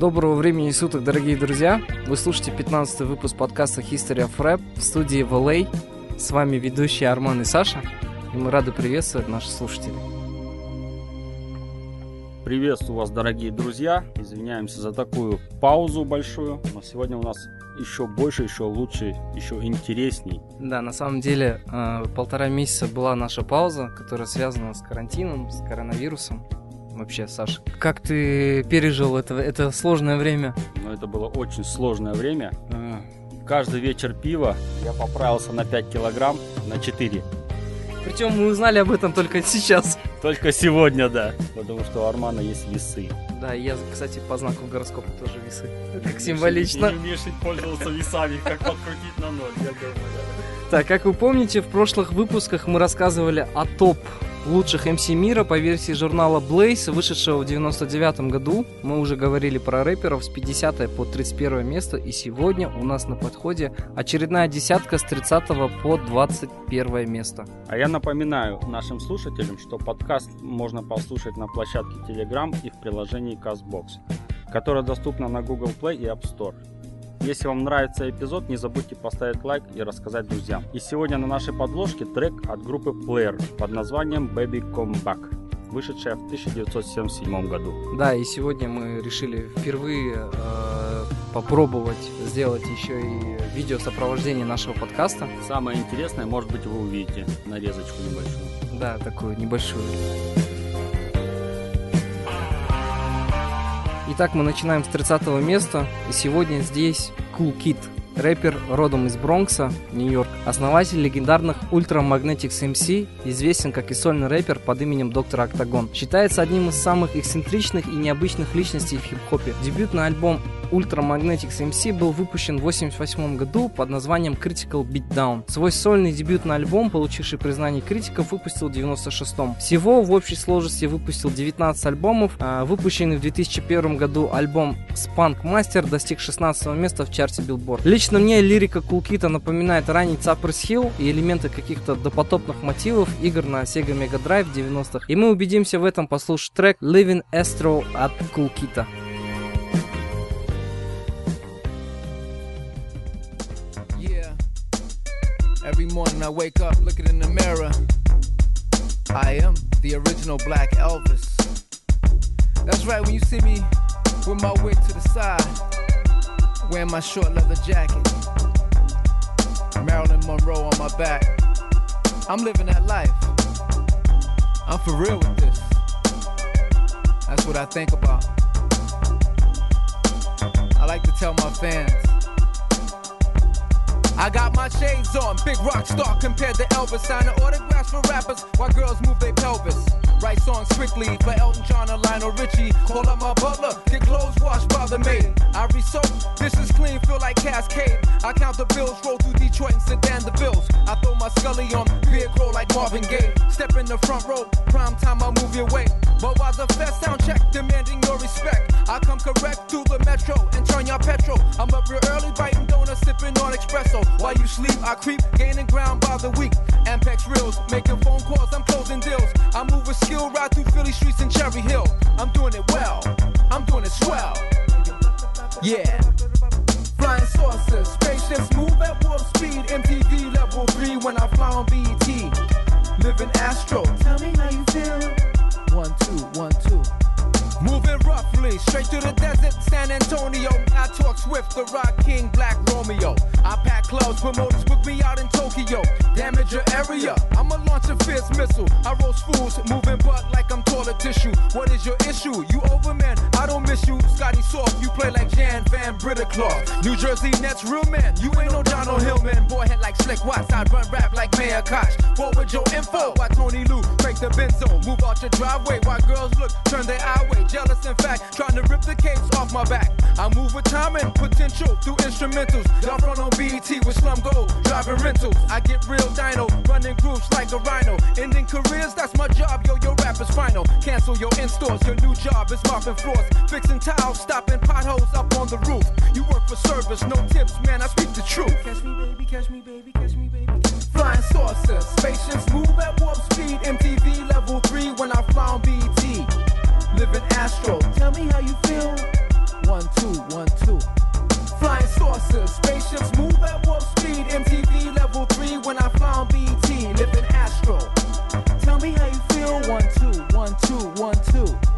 Доброго времени суток, дорогие друзья! Вы слушаете 15 выпуск подкаста History of Rap в студии в LA. С вами ведущие Арман и Саша, и мы рады приветствовать наших слушателей. Приветствую вас, дорогие друзья. Извиняемся за такую паузу большую, но сегодня у нас еще больше, еще лучше, еще интересней. Да, на самом деле э, полтора месяца была наша пауза, которая связана с карантином, с коронавирусом. Вообще, Саша, как ты пережил это, это сложное время? Ну, это было очень сложное время. Э, каждый вечер пива я поправился на 5 килограмм, на 4. Причем мы узнали об этом только сейчас. Только сегодня, да. Потому что у Армана есть весы. Да, я, кстати, по знаку гороскопа тоже весы. Как символично. Не умеешь пользоваться весами, как подкрутить на ноль, я думаю. Так, как вы помните, в прошлых выпусках мы рассказывали о топ лучших MC мира по версии журнала Blaze, вышедшего в 99 году. Мы уже говорили про рэперов с 50 по 31 место, и сегодня у нас на подходе очередная десятка с 30 по 21 место. А я напоминаю нашим слушателям, что подкаст можно послушать на площадке Telegram и в приложении CastBox, которое доступно на Google Play и App Store. Если вам нравится эпизод, не забудьте поставить лайк и рассказать друзьям. И сегодня на нашей подложке трек от группы Player под названием Baby Come Back вышедшая в 1977 году. Да, и сегодня мы решили впервые э, попробовать сделать еще и видео сопровождение нашего подкаста. Самое интересное, может быть, вы увидите нарезочку небольшую. Да, такую небольшую. Итак, мы начинаем с 30 места, и сегодня здесь Cool Kid, рэпер родом из Бронкса, Нью-Йорк, основатель легендарных Ultra Magnetics MC, известен как и сольный рэпер под именем Доктор Октагон. Считается одним из самых эксцентричных и необычных личностей в хип-хопе. Дебютный альбом Ultra Magnetics MC был выпущен в 1988 году под названием Critical Beatdown. Свой сольный дебютный альбом, получивший признание критиков, выпустил в 1996 Всего в общей сложности выпустил 19 альбомов. А выпущенный в 2001 году альбом Spunk Master достиг 16 места в чарте Billboard. Лично мне лирика Кулкита напоминает ранний Cypress Hill и элементы каких-то допотопных мотивов игр на Sega Mega Drive 90-х. И мы убедимся в этом, послушав трек Living Astro от Кулкита. Every morning I wake up, looking in the mirror. I am the original Black Elvis. That's right, when you see me with my wig to the side, wearing my short leather jacket, Marilyn Monroe on my back, I'm living that life. I'm for real with this. That's what I think about. I like to tell my fans. I got my shades on, big rock star compared to Elvis. Signing autographs for rappers while girls move their pelvis. Write songs quickly for Elton John or Lionel Richie. Call up my butler, get clothes washed by the maid. I resoap, this is clean, feel like Cascade. I count the bills, roll through Detroit and sedan the bills. I throw my scully on, beer grow like Marvin Gaye. Step in the front row, prime time I move your way. But while the fest sound check demanding your respect, I come correct to the metro and turn your petrol. I'm up real early, biting donuts, sipping on espresso. While you sleep, I creep, gaining ground by the week. Ampex reels, making phone calls, I'm closing deals. I move with skill, ride through Philly streets and Cherry Hill. I'm doing it well, I'm doing it swell. Yeah. Flying saucers, spaceships move at warp speed. MTV level 3 when I fly on BET. Living Astro, tell me how you feel. One, two, one, two. Moving roughly, straight to the desert, San Antonio. I talk Swift, the Rock King, Black Romeo. Clubs, promoters book me out in Tokyo. Damage your area, I'ma launch a fierce missile. I roast fools, moving butt like I'm toilet tissue. What is your issue? You over you. Scotty Soft, you play like Jan Van Brittaclaw. New Jersey Nets, real man. You ain't no John Hillman. Boy, head like Slick Watts, I run rap like Mayor Koch. Forward your info, why Tony Lou break the benzo. Move out your driveway, while girls look, turn their eye way. Jealous, in fact, trying to rip the capes off my back. I move with time and potential through instrumentals. Y'all run on BET with slum gold, driving rentals. I get real dino, running groups like a rhino. Ending careers, that's my job, yo, your rap is final. Cancel your in-stores, your new job is mopping floors. Fixing tiles, stopping potholes up on the roof. You work for service, no tips, man, I speak the truth. Catch me, baby, catch me, baby, catch me, baby. Flying saucers, spaceships move at warp speed. MTV level 3 when I fly on BET. Living Astro, tell me how you feel. one, two, one, two. Flying saucers, spaceships move at warp speed. MTV level three when I fly on BT, living astro. Tell me how you feel. One, two, one, two, one, two.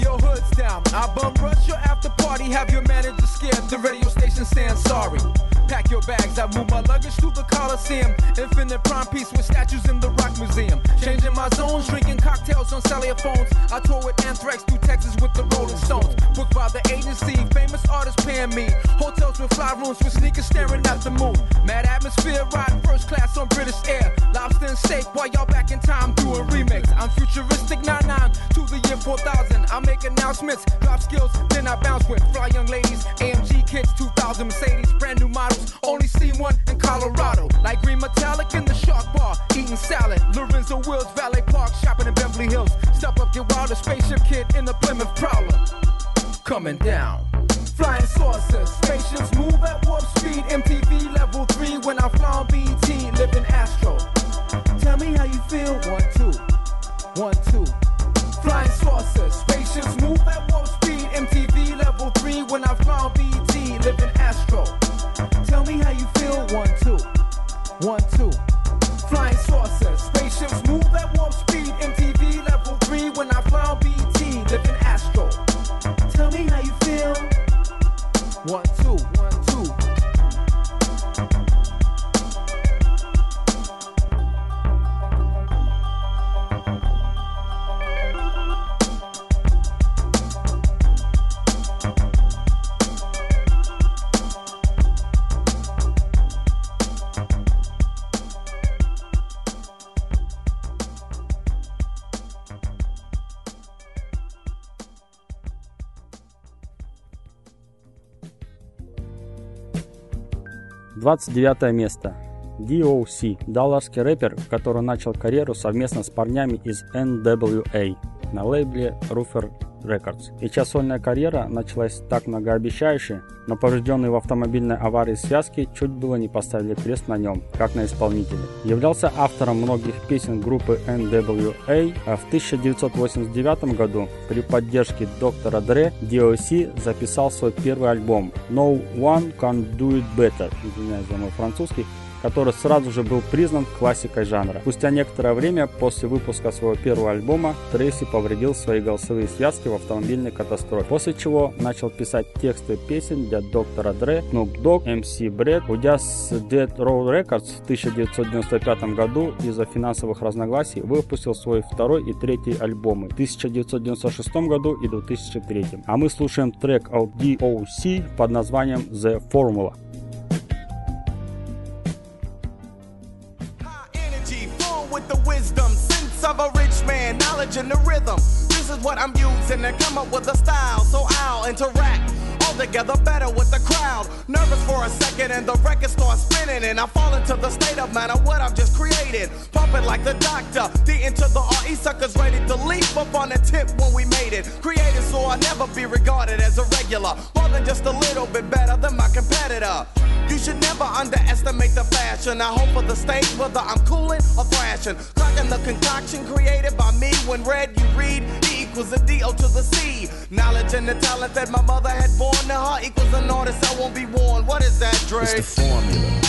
Your hoods down. I bum rush your after party. Have your manager scared. The radio station saying sorry. Pack your bags. I move my luggage to the Coliseum. Infinite prime piece with statues in the Rock Museum. Changing my zones, drinking cocktails on cellular phones. I tour with Anthrax through Texas with the Rolling Stones. Booked by the agency, famous artists paying me. Hotels with fly rooms with sneakers staring at the moon. Mad atmosphere, riding first class on British Air. Lobster and steak while y'all back in time doing remakes. I'm futuristic 99 to the year 4000. I make announcements, drop skills, then I bounce with fly young ladies. AMG kids, 2000 Mercedes, brand new models. Only see one in Colorado. Like green metallic in the shark bar, eating salad. Lorenzo Wills, Valet Park, shopping in Beverly Hills. Step up, get wild, a spaceship kid in the Plymouth Prowler. Coming down. Flying saucers, spaceships move at warp speed. MTV level 3 when I fly on BT, living astro. Tell me how you feel. One, two, one, two. Flying saucers, 29 место. DOC – далласский рэпер, который начал карьеру совместно с парнями из NWA на лейбле Ruffer Records. И чья сольная карьера началась так многообещающе, но поврежденные в автомобильной аварии связки чуть было не поставили крест на нем, как на исполнителе. Являлся автором многих песен группы NWA, а в 1989 году при поддержке доктора Dre DOC записал свой первый альбом No One Can Do It Better, извиняюсь за мой французский, который сразу же был признан классикой жанра. Спустя некоторое время после выпуска своего первого альбома Трейси повредил свои голосовые связки в автомобильной катастрофе, после чего начал писать тексты песен для доктора Dre, Snoop Dogg, MC Brett, уйдя с Dead Row Records в 1995 году из-за финансовых разногласий выпустил свой второй и третий альбомы в 1996 году и 2003. А мы слушаем трек от DOC под названием The Formula. Of a rich man, knowledge and the rhythm. This is what I'm using to come up with a style, so I'll interact all together better with the crowd. Nervous for a second, and the record starts spinning, and I fall into the state of mind of what I've just created. Pumping like the doctor, D into the RE suckers ready to leap up on the tip when we made it. Created so I'll never be regarded as a regular, more than just a little bit better than my competitor. Underestimate the fashion. I hope for the stage, whether I'm cooling or thrashing. Cracking the concoction created by me. When read, you read E equals a D O to the C. Knowledge and the talent that my mother had born to her equals an artist I won't be born. What is that, Dre? It's the formula.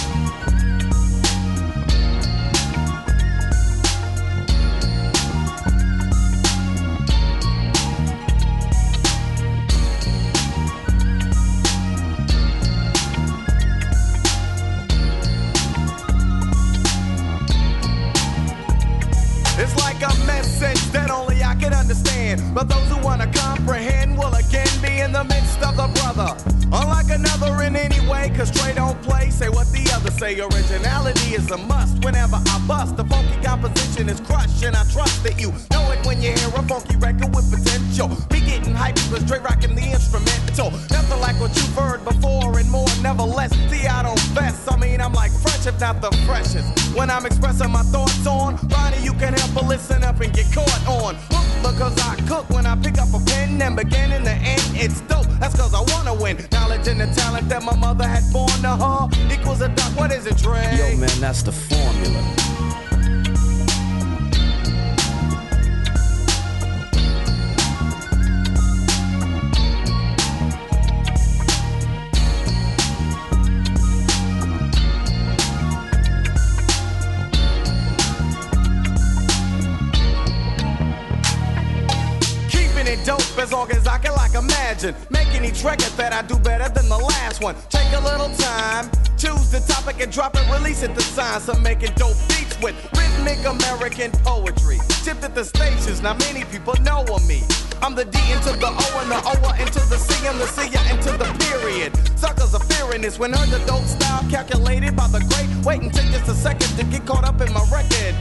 Say. Originality is a must. Whenever I bust, the funky composition is crushed. And I trust that you know it when you hear a funky record with potential. Be getting hyped because Trey rocking the instrumental. Nothing like what you've heard before and more, nevertheless. See, I don't vest. I mean, I'm like fresh, if not the freshest. When I'm expressing my thoughts on, Ronnie, you can help but listen up and get caught on. Because I cook when I pick up a pen and begin in the end. It's dope. That's cause I wanna win. Knowledge and the talent that my mother had born to her equals a duck. What is it, Dre? Yo, man, that's the formula. Legend. Make any record that I do better than the last one. Take a little time, choose the topic and drop it, release it. The signs of making dope beats with rhythmic American poetry. Shifted the stations, now many people know of me. I'm the D into the O and the O into the C and the C into the period. Suckers are fearing this when heard the dope style calculated by the great. Wait and take just a second to get caught up in my record.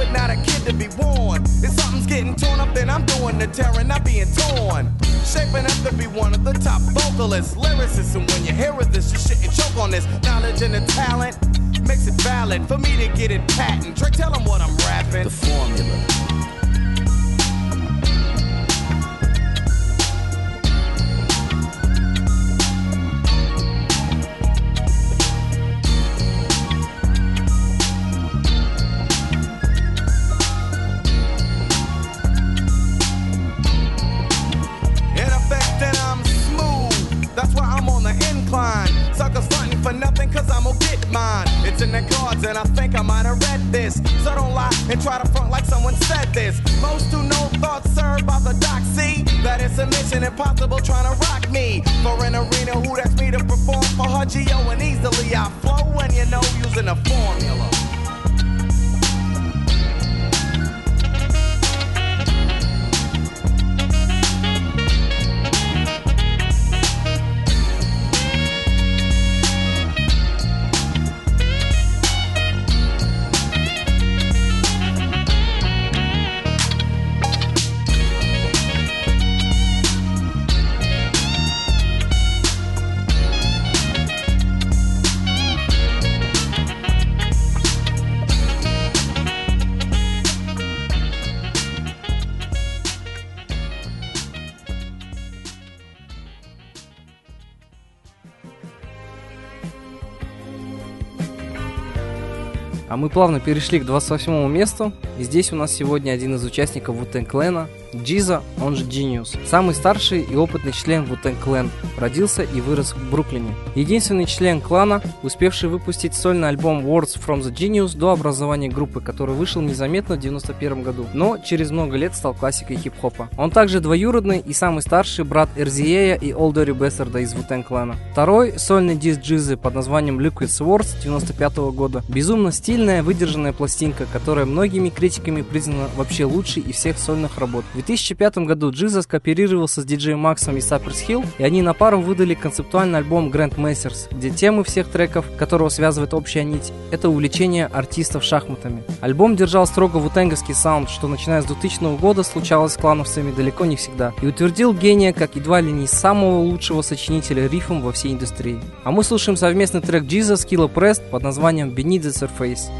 It, not a kid to be warned. If something's getting torn up, then I'm doing the tearing, not being torn. Shaping up to be one of the top vocalists, lyricists, and when you hear of this, you shouldn't choke on this knowledge and the talent. Makes it valid for me to get it patent. Trey, tell them what I'm rapping. The formula. Мы плавно перешли к 28 месту, и здесь у нас сегодня один из участников Wu-Tang Clan, Джиза, он же Genius. Самый старший и опытный член Wu-Tang Clan, родился и вырос в Бруклине. Единственный член клана, успевший выпустить сольный альбом Words from the Genius до образования группы, который вышел незаметно в 91 году, но через много лет стал классикой хип-хопа. Он также двоюродный и самый старший брат Эрзиея и Dirty Bastard из Wu-Tang Clan. Второй сольный диск Джизы под названием Liquid Swords 95 года. Безумно стильная, выдержанная пластинка, которая многими критиками признана вообще лучшей из всех сольных работ. В 2005 году Джиза скооперировался с диджеем Максом и Cypress Hill, и они на пару выдали концептуальный альбом Grand Masters, где темы всех треков, которого связывает общая нить, это увлечение артистов шахматами. Альбом держал строго вутенговский саунд, что начиная с 2000 года случалось с клановцами далеко не всегда, и утвердил гения как едва ли не самого лучшего сочинителя рифом во всей индустрии. А мы слушаем совместный трек Джиза с Killa Prest под названием Beneath the Surface.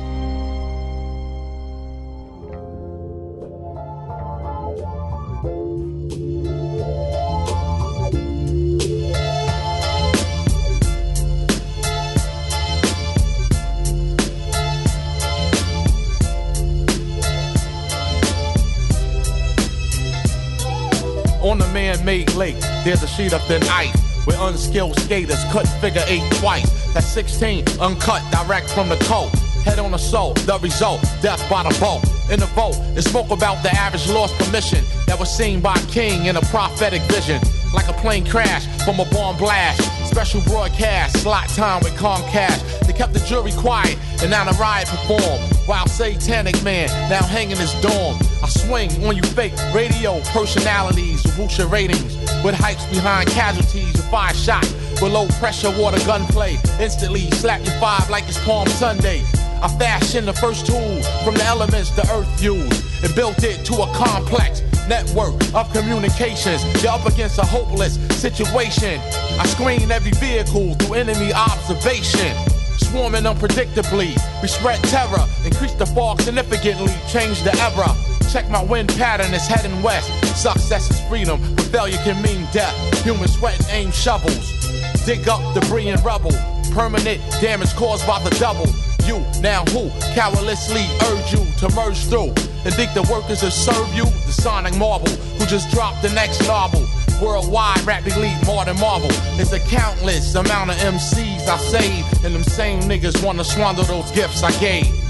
Man-made lake, there's a sheet of thin ice where unskilled skaters cut figure eight twice. That's 16, uncut, direct from the coat. Head on the soul, the result, death by the boat. In the vote, it spoke about the average lost permission that was seen by King in a prophetic vision. Like a plane crash from a bomb blast. Special broadcast, slot time with Comcast. They kept the jury quiet, and now the riot performed. While Satanic Man now hanging his dorm. I swing on you fake radio personalities with bullshit ratings. With hypes behind casualties with five shots. With low pressure water gunplay. Instantly slap your five like it's Palm Sunday. I fashioned the first tool from the elements the earth used and built it to a complex network of communications. You're up against a hopeless situation. I screen every vehicle through enemy observation. Swarming unpredictably, we spread terror, increase the fog significantly, change the era. Check my wind pattern, it's heading west. Success is freedom, but failure can mean death. Human sweat and aim shovels. Dig up debris and rubble. Permanent damage caused by the double. You, now who, cowardlessly urge you to merge through and think the workers will serve you? The sonic marble, who just dropped the next novel. Worldwide, rap elite more than Marvel. It's a countless amount of MCs I saved, and them same niggas wanna squander those gifts I gave.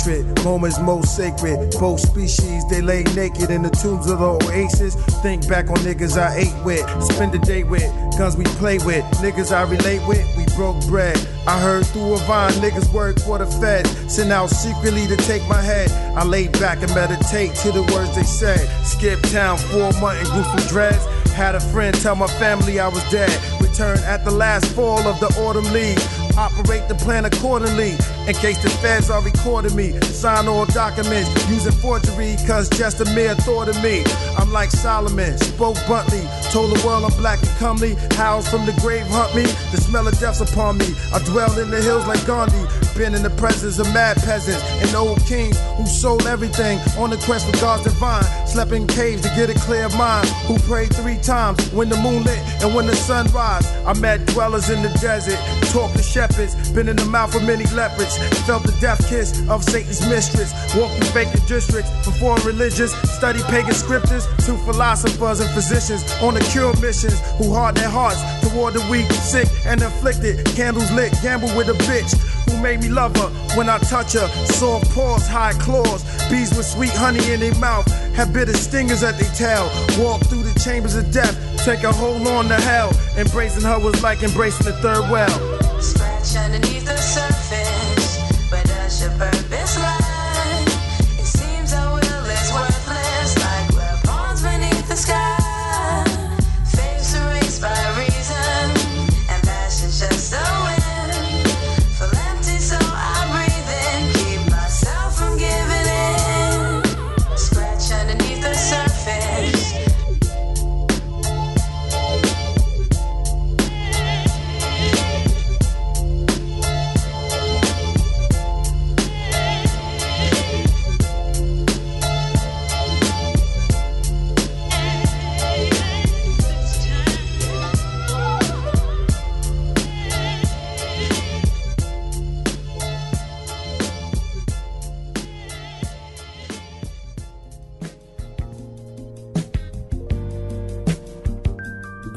Hatred. Moments most sacred. Both species, they lay naked in the tombs of the oasis. Think back on niggas I ate with, spend the day with, guns we play with, niggas I relate with. We broke bread. I heard through a vine, niggas work for the Fed. Sent out secretly to take my head. I laid back and meditate to the words they said. Skip town, four month and grew some dreads. Had a friend tell my family I was dead. Return at the last fall of the autumn leaves. Operate the plan accordingly. In case the feds are recording me. Sign all documents using forgery, cause just a mere thought of me. I'm like Solomon, spoke bluntly. Told the world I'm black and comely. Howls from the grave hunt me. The smell of death's upon me. I dwell in the hills like Gandhi. Been in the presence of mad peasants and old kings who sold everything on the quest for God's divine. Slept in caves to get a clear mind. Who prayed three times when the moon lit and when the sun rise. I met dwellers in the desert, talked to shepherds, been in the mouth of many leopards. Felt the death kiss of Satan's mistress. Walked through vacant districts for foreign religions. Studied pagan scriptures to philosophers and physicians on the cure missions who harden their hearts toward the weak, sick, and afflicted. Candles lit, gamble with a bitch made me love her when I touch her. Soft paws, high claws, bees with sweet honey in their mouth, have bitter stingers at their tail. Walk through the chambers of death, take a hold on to hell. Embracing her was like embracing the third well. Scratch underneath the surface. Where does your purpose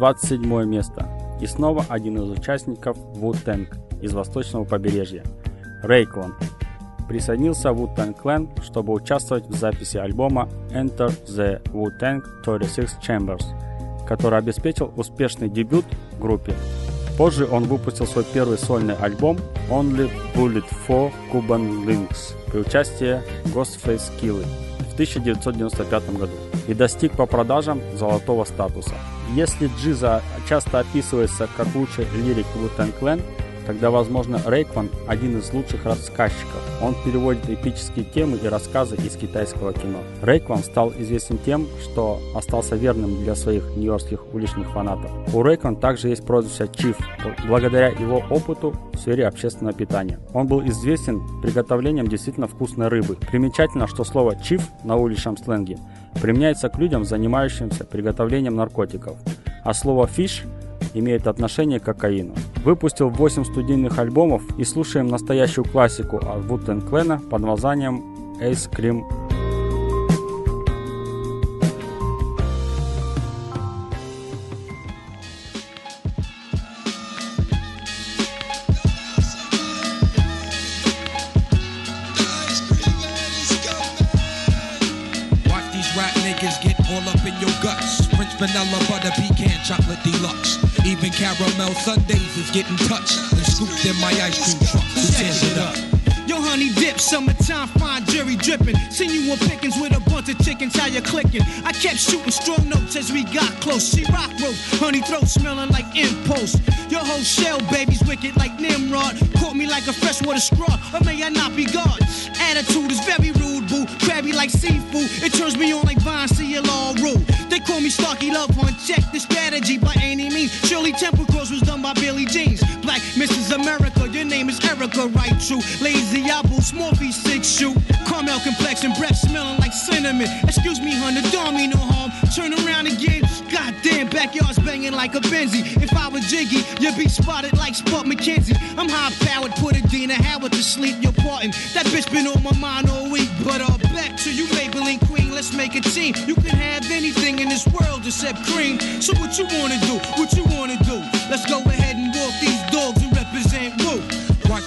27 место. И снова один из участников Wu-Tang из восточного побережья. Рейкланд. Присоединился Wu Tang Clan, чтобы участвовать в записи альбома Enter the Wu Tang 36 Chambers, который обеспечил успешный дебют группе. Позже он выпустил свой первый сольный альбом Only Bullet for Cuban Links при участии Ghostface Killy в 1995 году и достиг по продажам золотого статуса. Если Джиза часто описывается как лучший лирик Wu-Tang Clan, тогда, возможно, Рейкван один из лучших рассказчиков. Он переводит эпические темы и рассказы из китайского кино. Рейкван стал известен тем, что остался верным для своих нью-йоркских уличных фанатов. У Рейкван также есть прозвище Чиф, благодаря его опыту в сфере общественного питания. Он был известен приготовлением действительно вкусной рыбы. Примечательно, что слово «чиф» на уличном сленге применяется к людям, занимающимся приготовлением наркотиков, а слово «фиш» имеет отношение к кокаину. Выпустил 8 студийных альбомов и слушаем настоящую классику от Wu-Tang Clan под названием Ace Cream vanilla butter pecan chocolate deluxe. Even caramel sundaes is getting touched and scooped in my ice cream truck. Who it up? Honey dip, summertime, fine jerry dripping. Seen you on pickings with a bunch of chickens, how you clicking? I kept shooting strong notes as we got close. She rock rope, honey throat smelling like impulse. Your whole shell, baby's wicked like Nimrod. Caught me like a freshwater straw, or may I not be God? Attitude is very rude, boo. Crabby like seafood, it turns me on like Vine, all rule. They call me Starky Love Hunt, check the strategy by any means. Shirley Temple Cross was done by Billy Jeans. Black Mrs. America, your name is Erica, right? True. Lazy apple, small piece, six shoe. Caramel complexion, breath smelling like cinnamon. Excuse me, hun, the dog me no harm. Turn around again. Goddamn, backyard's banging like a Benzie. If I was Jiggy, you'd be spotted like Spud McKenzie. I'm high powered, put a Dina Howard to sleep. You're parting. That bitch been on my mind all week. But uh, back to you, Maybelline Queen. Let's make a team. You can have anything in this world except cream. So what you wanna do? What you wanna do? Let's go ahead and walk these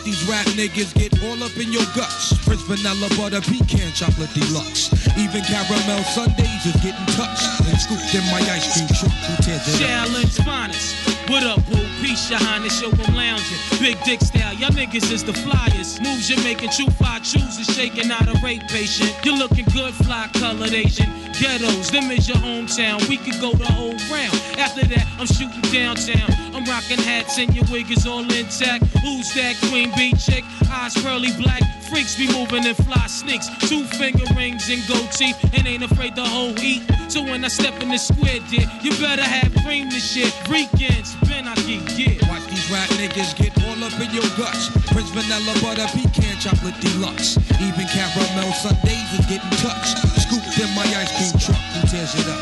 these rap niggas get all up in your guts. Prince vanilla butter pecan chocolate deluxe. Even caramel sundaes is getting touched and scooped in my ice cream truck. Who tears it? Challenge finest. What up, boo? Peace, your highness, show them lounging. Big dick style, y'all niggas is the flyers. Moves you're making, true fly chooses, shaking out a rape patient. You're looking good, fly colored Asian. Ghettos, them is your hometown. We could go the whole round. After that, I'm shooting downtown. I'm rocking hats and your wig is all intact. Who's that queen bee chick? Eyes pearly black. Freaks be moving in fly sneaks. Two finger rings and gold teeth. And ain't afraid to whole eat. So when I step in the square, dear, you better have cream this shit. Weekends, Ben, I get. Watch these rap niggas get all up in your guts. Prince vanilla butter pecan chocolate deluxe. Even caramel sundaes is getting touched. Scooped in my ice cream truck.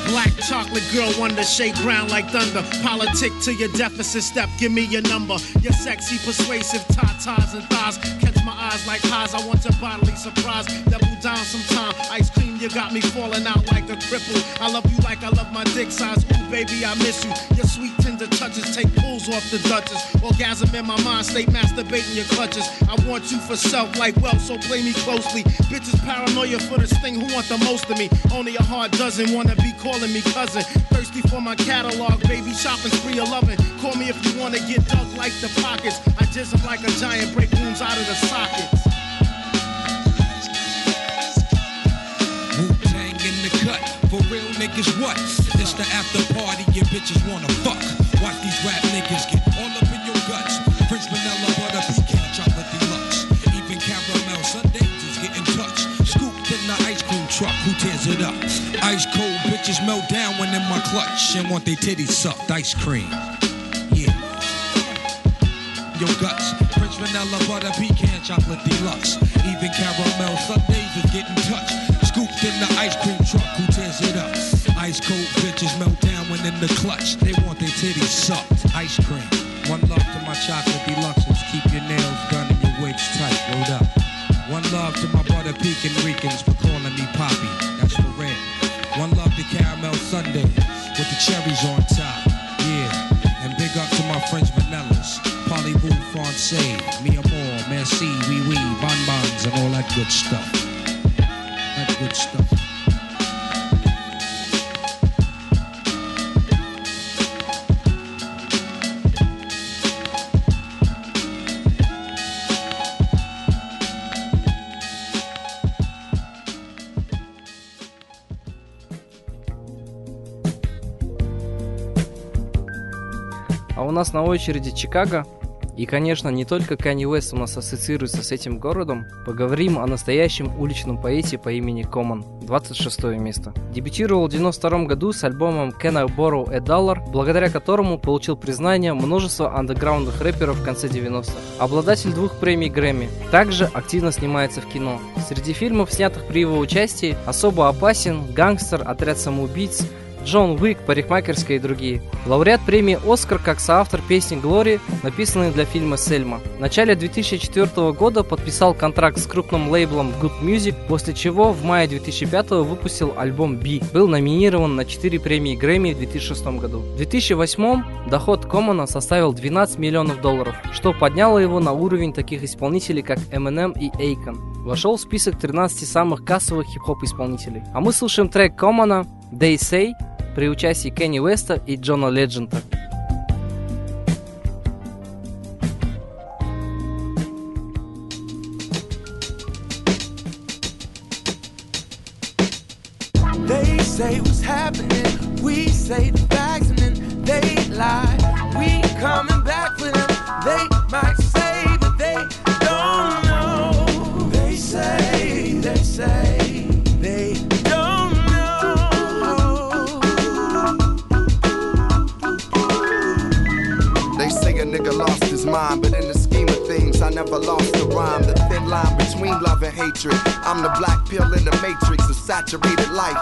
Black chocolate girl wonder shake ground like thunder. Politic to your deficit step, give me your number. Your sexy, persuasive tatas and thighs. Catch my eyes like highs, I want your bodily surprise. Double down sometime. Ice cream, you got me falling out like a cripple. I love you like I love my dick size. Ooh, baby, I miss you. Your sweet tender touches take pulls off the Duchess. Orgasm in my mind, stay masturbating your clutches. I want you for self like wealth, so play me closely. Bitches paranoia for this thing, who want the most of me? Only a heart doesn't wanna be calling me cousin. Thirsty for my catalog, baby, shopping spree of loving. Call me if you wanna get dug like the pockets. I jizz 'em like a giant, break wounds out of the sockets. Wu-Tang in the cut. For real niggas, what? It's the after party your bitches wanna fuck. Watch these rap niggas get tears it up? Ice cold bitches melt down when in my clutch and want their titties sucked. Ice cream. Yeah. Your guts. Prince vanilla butter pecan chocolate deluxe. Even caramel sundaes is getting touched. Scooped in the ice cream truck. Who tears it up? Ice cold bitches melt down when in the clutch. They want their titties sucked. Ice cream. One love to my chocolate deluxes. Keep your nails done and your wigs tight. Rolled up. One love to my butter pecan Ricans for calling cherries on top. Yeah. And big up to my French vanillas. Parlez-vous français, mi amor, merci, oui oui, bonbons, and all that good stuff. Нас на очереди Чикаго. И, конечно, не только Канни Уэст у нас ассоциируется с этим городом. Поговорим о настоящем уличном поэте по имени Коман. 26 место. Дебютировал в 92 году с альбомом Can I Borrow a Dollar, благодаря которому получил признание множества андеграундных рэперов в конце 90-х. Обладатель двух премий Грэмми. Также активно снимается в кино. Среди фильмов, снятых при его участии, особо опасен, гангстер, отряд самоубийц, Джон Уик, парикмахерская и другие. Лауреат премии «Оскар» как соавтор песни «Глори», написанной для фильма «Сельма». В начале 2004 года подписал контракт с крупным лейблом Good Music, после чего в мае 2005 выпустил альбом «Би». Был номинирован на 4 премии Грэмми в 2006 году. В 2008 доход Комана составил 12 миллионов долларов, что подняло его на уровень таких исполнителей, как Eminem и Akon. Вошел в список 13 самых кассовых хип-хоп исполнителей. А мы слушаем трек Комана «They Say», при участии Кенни Уэста и Джона Леджента. They say what's happening. We say the facts and then they lie. Never lost the rhyme. The thin line between love and hatred. I'm the black pill in the matrix of saturated life.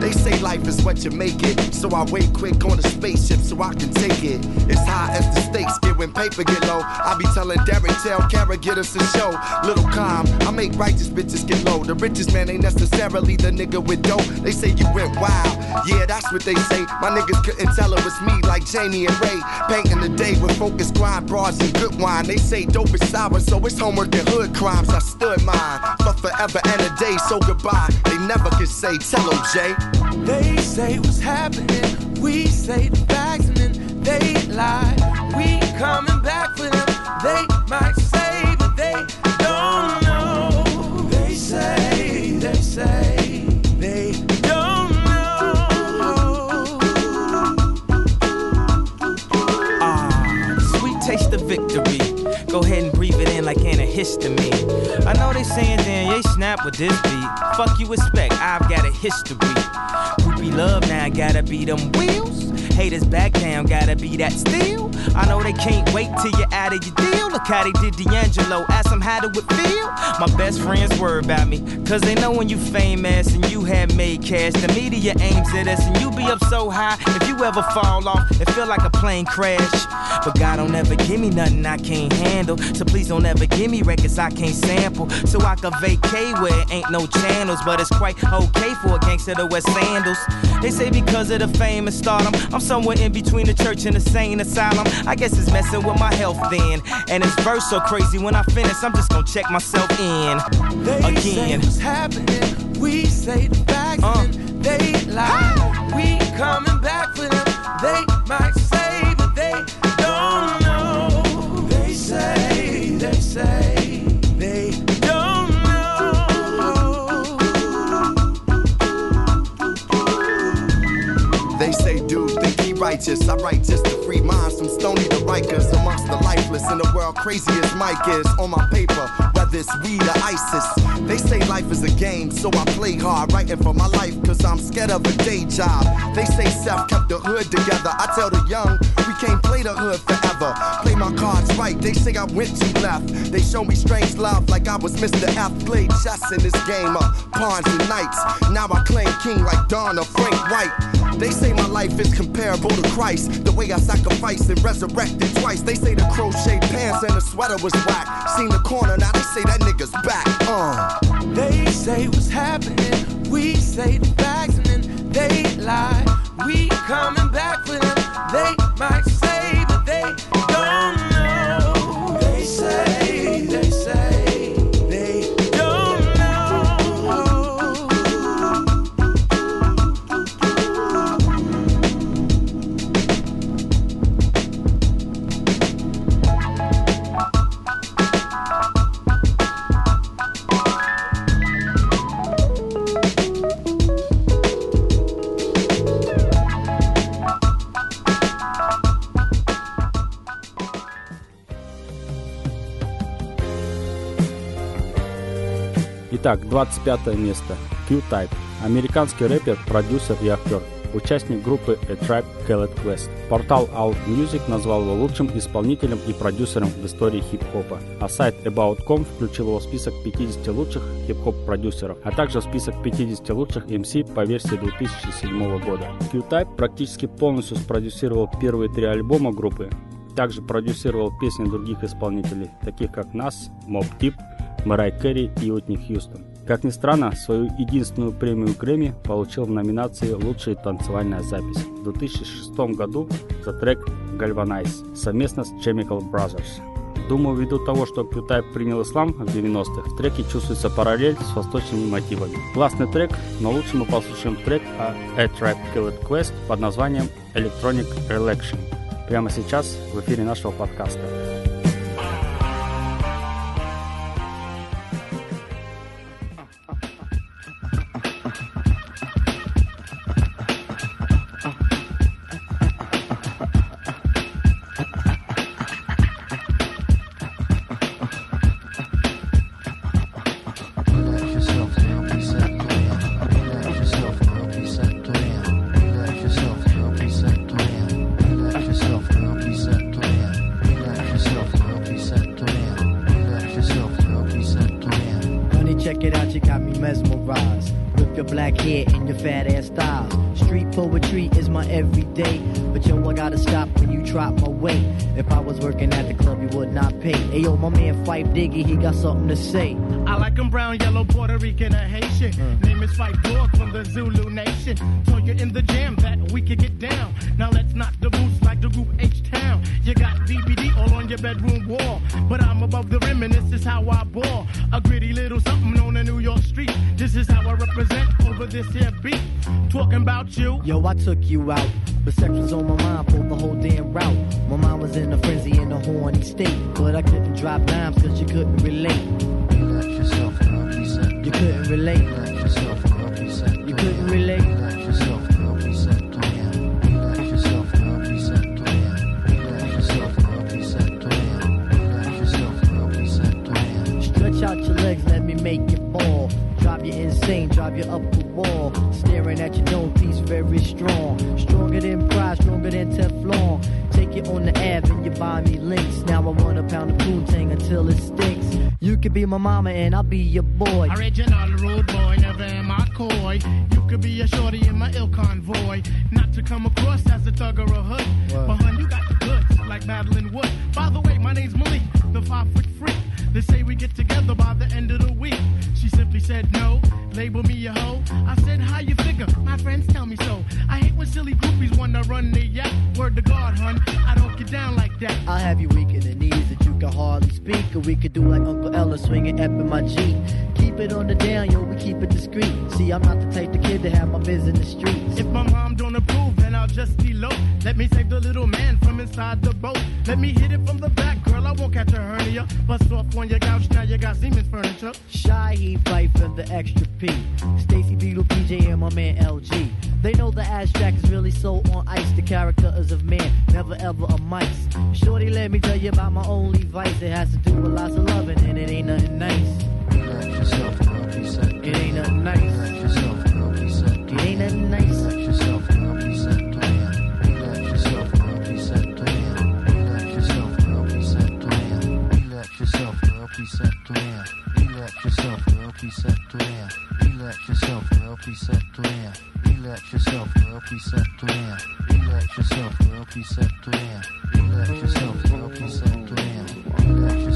They say life is what you make it, so I wait quick on a spaceship so I can take it. It's high as the stakes get when paper get low. I be telling Derek, tell Kara, get us a show. Little calm, I make righteous bitches get low. The richest man ain't necessarily the nigga with dope. They say you went wild Yeah, that's what they say. My niggas couldn't tell it was me like Jamie and Ray. Painting the day with focus, grind, bras, and good wine. They say dope is sour, so it's homework and hood crimes. I stood mine for forever and a day, so goodbye. They never could say, tell them, Jay. They say what's happening. We say the facts and then they lie. We coming back for them. They might like antihistamine. I know they saying, damn, yay snap with this beat. Fuck you expect, I've got a history. Groupie love now, gotta be them wheels. Haters back down, gotta be that steel. I know they can't wait till you're out of your deal. Look how they did D'Angelo, ask them how it feel. My best friends worry about me, cause they know when you famous and you have made cash. The media aims at us and you be up so high. If you ever fall off, it feel like a plane crash. But God don't ever give me nothing I can't handle. So please don't ever give me records I can't sample. So I can vacate where it ain't no channels. But it's quite okay for a gangster to wear sandals. They say because of the fame and stardom, I'm somewhere in between the church and the sane asylum. I guess it's messing with my health then. And it's verse so crazy when I finish, I'm just gonna check myself in They say again. what's happening. We say the facts and they lie. We coming back for them. They might say, righteous. I write just to free minds from stony to Rikers. Amongst the lifeless in the world, crazy as Mike is. On my paper, it's weed or ISIS. They say life is a game, so I play hard. Writing for my life, cause I'm scared of a day job. They say Seth kept the hood together. I tell the young, we can't play the hood forever. Play my cards right, they say I went too left. They show me strange love like I was Mr. F. Played chess in this game of pawns and knights. Now I claim king like Don or Frank White. They say my life is comparable to Christ. The way I sacrificed and resurrected twice. They say the crocheted pants and the sweater was whack. Seen the corner, now they say that nigga's back. Uh. They say what's happening. We say the facts and then they lie. We coming back for them. They might Итак, 25 место. Q-Type. Американский рэпер, продюсер и актер. Участник группы A Tribe Called Quest. Портал Out Music назвал его лучшим исполнителем и продюсером в истории хип-хопа, а сайт About.com включил его в список 50 лучших хип-хоп продюсеров, а также в список 50 лучших MC по версии 2007 года. Q-Type практически полностью спродюсировал первые три альбома группы, также продюсировал песни других исполнителей, таких как Нас, Mob Deep, Мэрай Керри и Уитни Хьюстон. Как ни странно, свою единственную премию Грэмми получил в номинации «Лучшая танцевальная запись» в 2006 году за трек «Galvanize» совместно с Chemical Brothers. Думаю, ввиду того, что Q-Type принял ислам в 90-х, в треке чувствуется параллель с восточными мотивами. Классный трек, но лучше мы послушаем трек о A Tribe Called Quest под названием Electronic Relaction. Прямо сейчас в эфире нашего подкаста. Something to say. I like 'em brown, yellow, Puerto Rican, or Haitian. Mm. Name is Phife Dawg from the Zulu Nation. Told you in the jam that we could get down. Now let's knock the boots like the group H Town. You got DVD all on your bedroom wall. But I'm above the rim and this is how I ball. A gritty little something on the New York street. This is how I represent over this here beat. Talking about you. Yo, I took you out, but sex was on my mind for the whole damn route. My mind was in a frenzy in a horny state, but I couldn't drop dimes cause you couldn't relate. Relax yourself, girl, please set You couldn't relate. Relax yourself, girl, please set You couldn't relate. Relax yourself, girl, please set Relax yourself, girl, please set Relax yourself, girl, please set Relax yourself, girl, please set Stretch out your legs, let me make you fall. Drive you insane, drive you up the wall. Staring at your dome piece, very strong. Stronger than pride, stronger than Teflon. Take it on the Ave and you buy me links. Now I want a pound of poontang until it stinks. You could be my mama and I'll be your boy. Original rude boy, never am I coy. You could be a shorty in my ill convoy. Not to come across as a thug or a hood. But hun, you got the goods, like Madeline Wood. By the way, my name's Malik, the five foot freak. They say we get together by the end of the week. She simply said no, label me a hoe. I said, how you figure? My friends tell me so. I hate when silly groupies wanna run their yap. Word to God, hun, I don't get down like that. I'll have you weak in the knees that you can hardly speak. Or we could do like Uncle Ella swinging up in my Jeep. Keep it on the down, yo, we keep it discreet. See, I'm not the type of kid to have my biz in the streets. If my mom don't approve, then I'll just elope. Let me save the little man from inside the boat. Let me hit it from the back, girl. I won't catch a hernia. Bust off on your couch, now you got Siemens furniture. Shy, he Phife for the extra P. Stacy Beetle, PJ, and my man LG. They know the abstract is really so on ice. The character is of man, never ever a mice. Shorty, let me tell you about my only vice. It has to do with lots of loving, and it ain't nothing nice. Yourself, girl, It ain't nothing nice. Yourself, girl, It ain't nothing nice. Please set Relax yourself, girl, please set Relax yourself, girl, please set Relax yourself, girl, please set Relax yourself, girl, please set Relax yourself, girl, please set Relax yourself,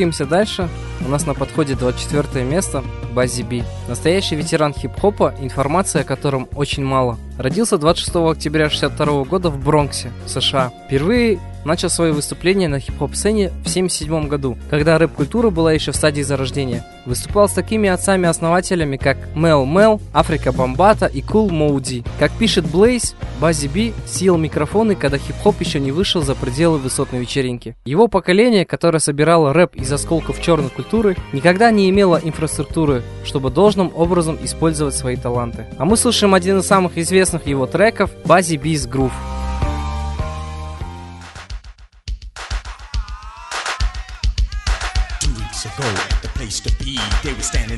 Двигаемся дальше. У нас на подходе 24 место Бази Би. Настоящий ветеран хип-хопа, информации о котором очень мало. Родился 26 октября 62 года в Бронксе, США. Впервые начал свое выступление на хип-хоп-сцене в 1977 году, когда рэп-культура была еще в стадии зарождения. Выступал с такими отцами-основателями, как Мел Мел, Африка Бомбата и Кул Моуди. Как пишет Блейз, Бази Би съел микрофоны, когда хип-хоп еще не вышел за пределы высотной вечеринки. Его поколение, которое собирало рэп из осколков черной культуры, никогда не имело инфраструктуры, чтобы должным образом использовать свои таланты. А мы слушаем один из самых известных его треков Бази Би's Groove.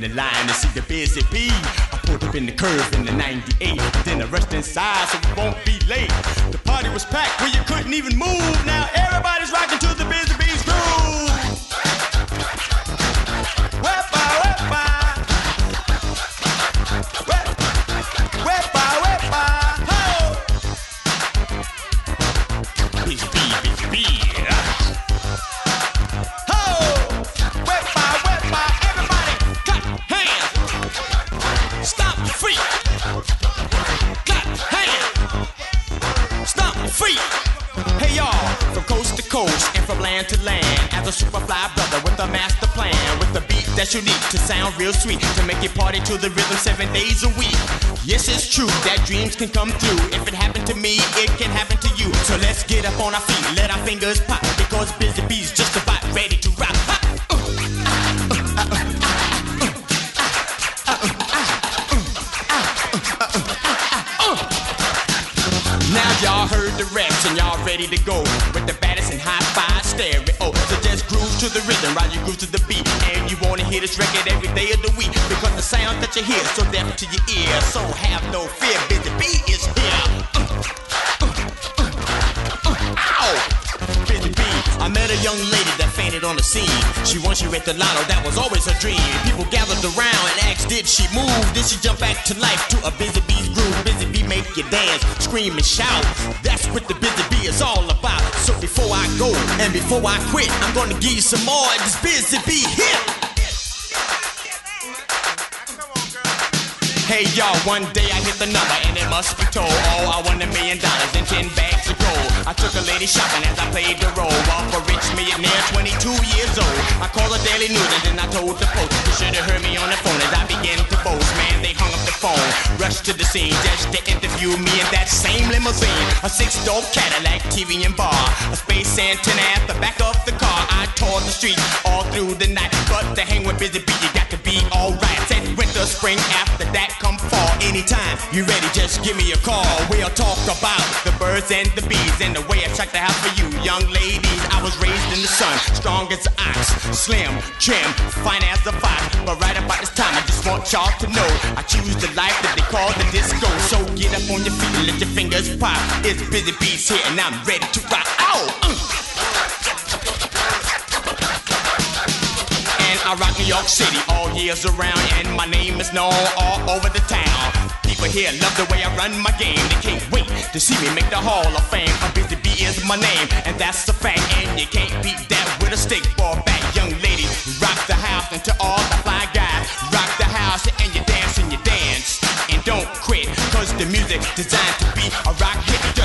In line to see the busy bee. I pulled up in the curve in the 98, then I rushed inside so we won't be late. The party was packed where you couldn't even move. Now everybody's rocking to the busy a super fly brother with a master plan. With a beat that's unique to sound real sweet. To make you party to the rhythm seven days a week. Yes, it's true that dreams can come true. If it happened to me, it can happen to you. So let's get up on our feet, let our fingers pop. Because Busy Bee's just about ready to rock. Now y'all heard the reps and y'all ready to go with the baddest and high five stereo. Oh, so groove to the rhythm, while you groove to the beat, and you wanna hear this record every day of the week because the sound that you hear so deaf to your ear. So have no fear, Busy Bee is here. I met a young lady that fainted on the scene. She won, she read the lotto, that was always her dream. People gathered around and asked, did she move? Did she jump back to life to a Busy Bee's groove? Busy Bee make you dance, scream and shout. That's what the Busy Bee is all about. So before I go and before I quit, I'm gonna give you some more of this Busy Bee hit. Hey y'all, one day I hit the number and it must be told. Oh, I won a million dollars and ten bags of gold. I took a lady shopping as I played the role of a rich millionaire, 22 years old. I called the Daily News and then I told the Post. You should have heard me on the phone as I began to boast. Man, they hung up phone, rushed to the scene just to interview me in that same limousine. A six-door Cadillac, TV and bar, a space antenna at the back of the car. I tore the streets all through the night, but to hang with Busy Bee, you got to be alright. Winter, spring, after that come fall. Anytime you ready, just give me a call. We'll talk about the birds and the bees and the way I check the house for you, young ladies. I was raised in the sun, strong as ox, slim, trim, fine as a fox. But right about this time, I just want y'all to know I choose the life that they call the disco. So get up on your feet and let your fingers pop. It's Busy Bees here and I'm ready to rock. Ow! Uh. And I rock New York City all years around, and my name is known all over the town. People here love the way I run my game. They can't wait to see me make the Hall of Fame. A busy bee is my name, and that's a fact. And you can't beat that with a stick ball back. Young lady, rock the house, and to all the fly guys, rock the house, and you dance and you dance. And don't quit, cause the music's designed to be a rock hit.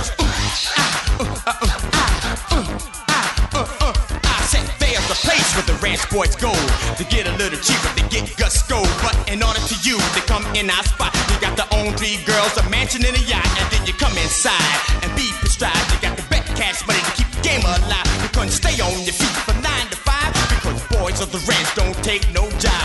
Boys go to get a little cheaper, to get gusto. But in order to you to come in our spot, you got to own three girls, a mansion and a yacht, and then you come inside and be prescribed. You got to bet cash money to keep the game alive. You couldn't stay on your feet from nine to five because boys of the ranch don't take no job.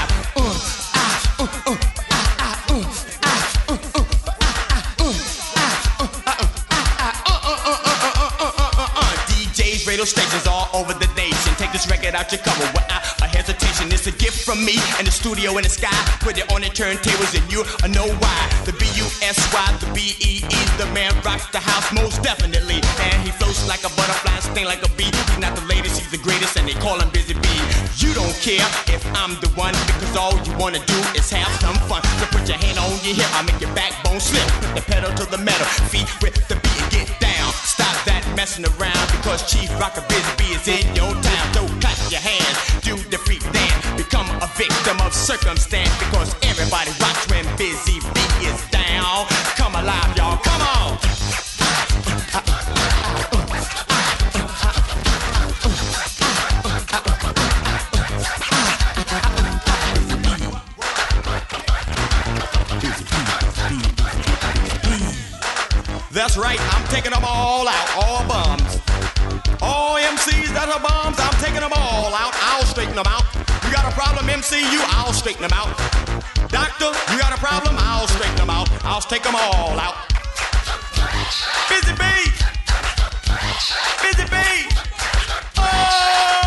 Record out your cover without a hesitation. It's a gift from me and the studio in the sky. Put it on the turntables and you I know why. The B U S Y, the B E E, the man rocks the house most definitely. And he floats like a butterfly, sting like a bee. He's not the latest, he's the greatest, and they call him Busy Bee. You don't care if I'm the one because all you wanna do is have some fun. So put your hand on your hip, I'll make your backbone slip. Put the pedal to the metal, feet with the beat messing around because Chief Rocker Busy Bee is in your town. So clap your hands, do the freak dance, become a victim of circumstance because everybody rocks when Busy That's right, I'm taking them all out, all bums. All MCs that are bums, I'm taking them all out. I'll straighten them out. You got a problem, MCU? I'll straighten them out. Doctor, you got a problem? I'll straighten them out. I'll take them all out. Busy bee! Busy bee! Oh!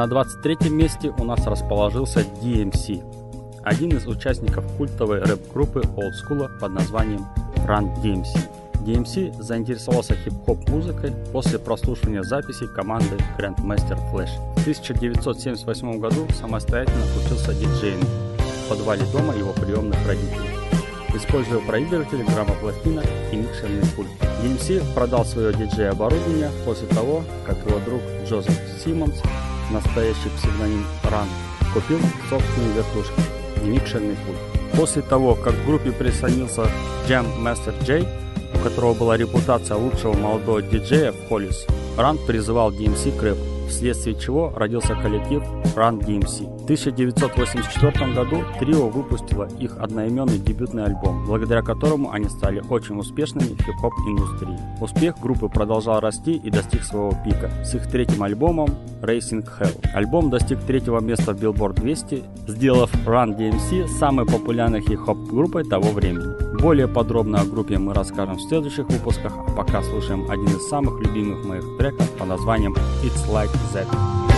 На 23 месте у нас расположился DMC, один из участников культовой рэп-группы Old School под названием Run DMC. DMC заинтересовался хип-хоп музыкой после прослушивания записей команды Grandmaster Flash. В 1978 году самостоятельно учился диджеем в подвале дома его приемных родителей, используя проигрыватели, граммопластинок и микшерный пульт. DMC продал свое диджей-оборудование после того, как его друг Джозеф Симмонс, настоящий псевдоним Ран, купил собственную вертушку и микшерный пульт. После того, как к группе присоединился Jam Master Jay, у которого была репутация лучшего молодого диджея в Холлис, Ран призывал DMC к рэпу. Вследствие чего родился коллектив Run DMC. В 1984 году трио выпустило их одноименный дебютный альбом, благодаря которому они стали очень успешными в хип-хоп индустрии. Успех группы продолжал расти и достиг своего пика с их третьим альбомом Racing Hell. Альбом достиг третьего места в Billboard 200, сделав Run DMC самой популярной хип-хоп группой того времени. Более подробно о группе мы расскажем в следующих выпусках, а пока слушаем один из самых любимых моих треков под названием It's Like That.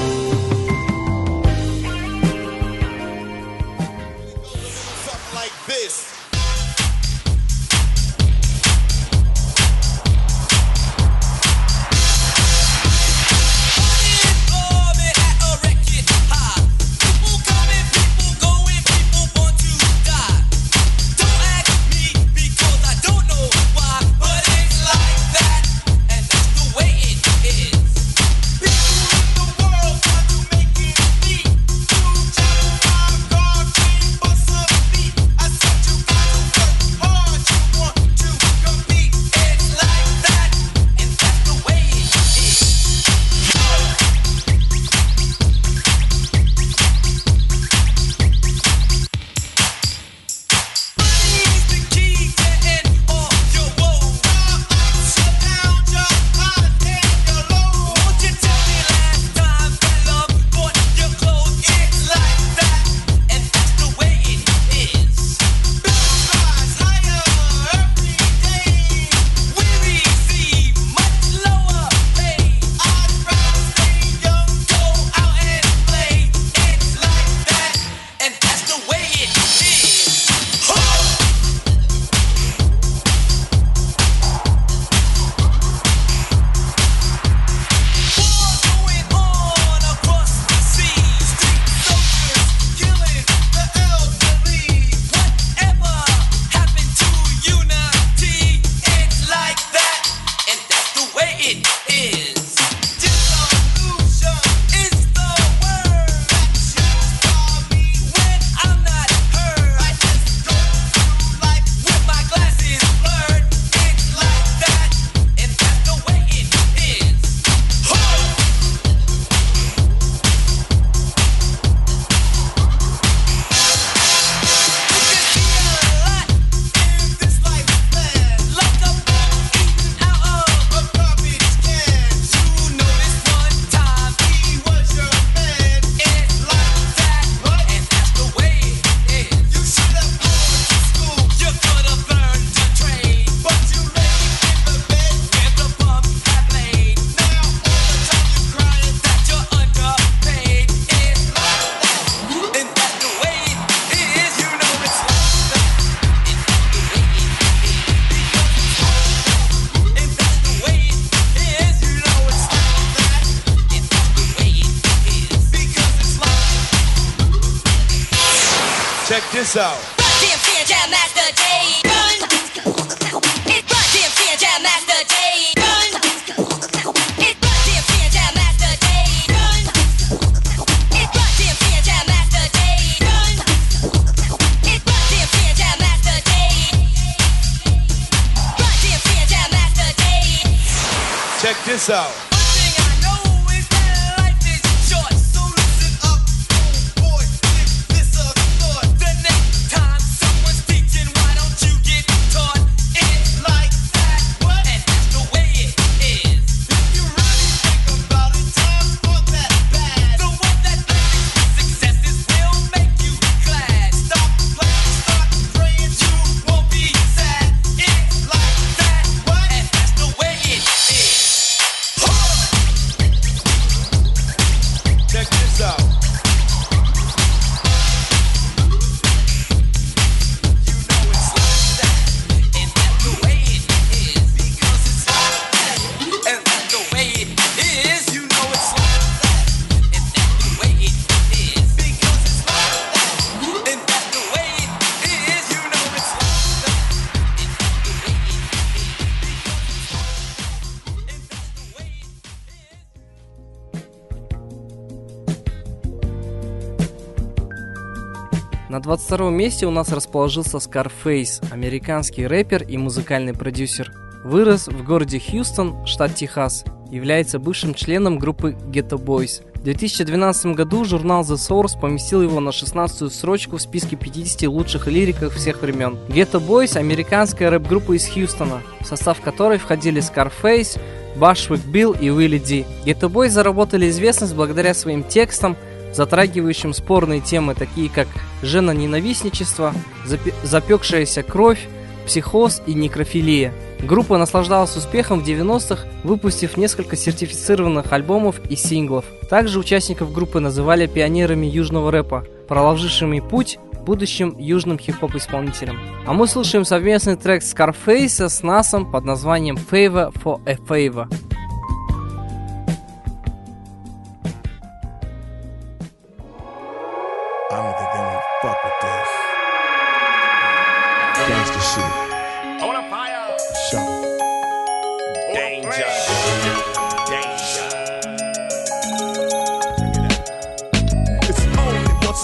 22 месте у нас расположился Scarface, американский рэпер и музыкальный продюсер. Вырос в городе Хьюстон, штат Техас. является бывшим членом группы Ghetto Boys. В 2012 году журнал The Source поместил его на 16-ю строчку в списке 50 лучших лириков всех времен. Ghetto Boys – американская рэп-группа из Хьюстона, в состав которой входили Scarface, Башвик Билл и Уилли Ди. Ghetto Boys заработали известность благодаря своим текстам, затрагивающим спорные темы, такие как жена-ненавистничество, запе- запекшаяся кровь, психоз и некрофилия. Группа наслаждалась успехом в 90-х, выпустив несколько сертифицированных альбомов и синглов. Также участников группы называли пионерами южного рэпа, проложившими путь будущим южным хип-хоп исполнителям. А мы слушаем совместный трек Scarface с Насом под названием Favor for a Favor.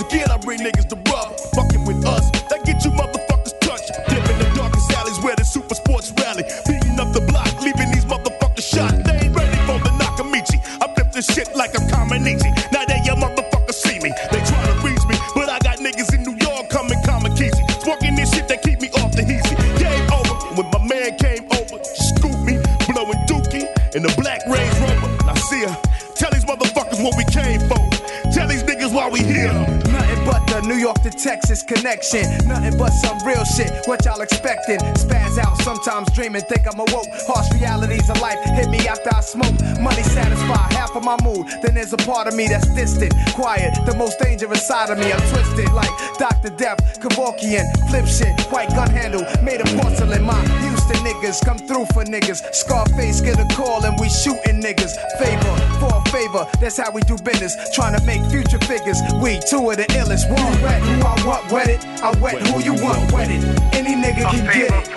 Again I bring niggas to connection. Nothing but some real shit. What y'all expecting? Spaz out, sometimes dreaming, think I'm awoke. Harsh realities of life hit me after I smoke. Money satisfy of my mood. Then there's a part of me that's distant, quiet. The most dangerous side of me, I'm twisted like Dr. Death, Kevorkian, flip shit, white gun handle, made of porcelain. My Houston niggas come through for niggas. Scarface get a call and we shooting niggas. Favor for a favor, that's how we do business. Trying to make future figures. We two of the illest. One wet who I want wetted. I wet who you want wetted. Any nigga can get it.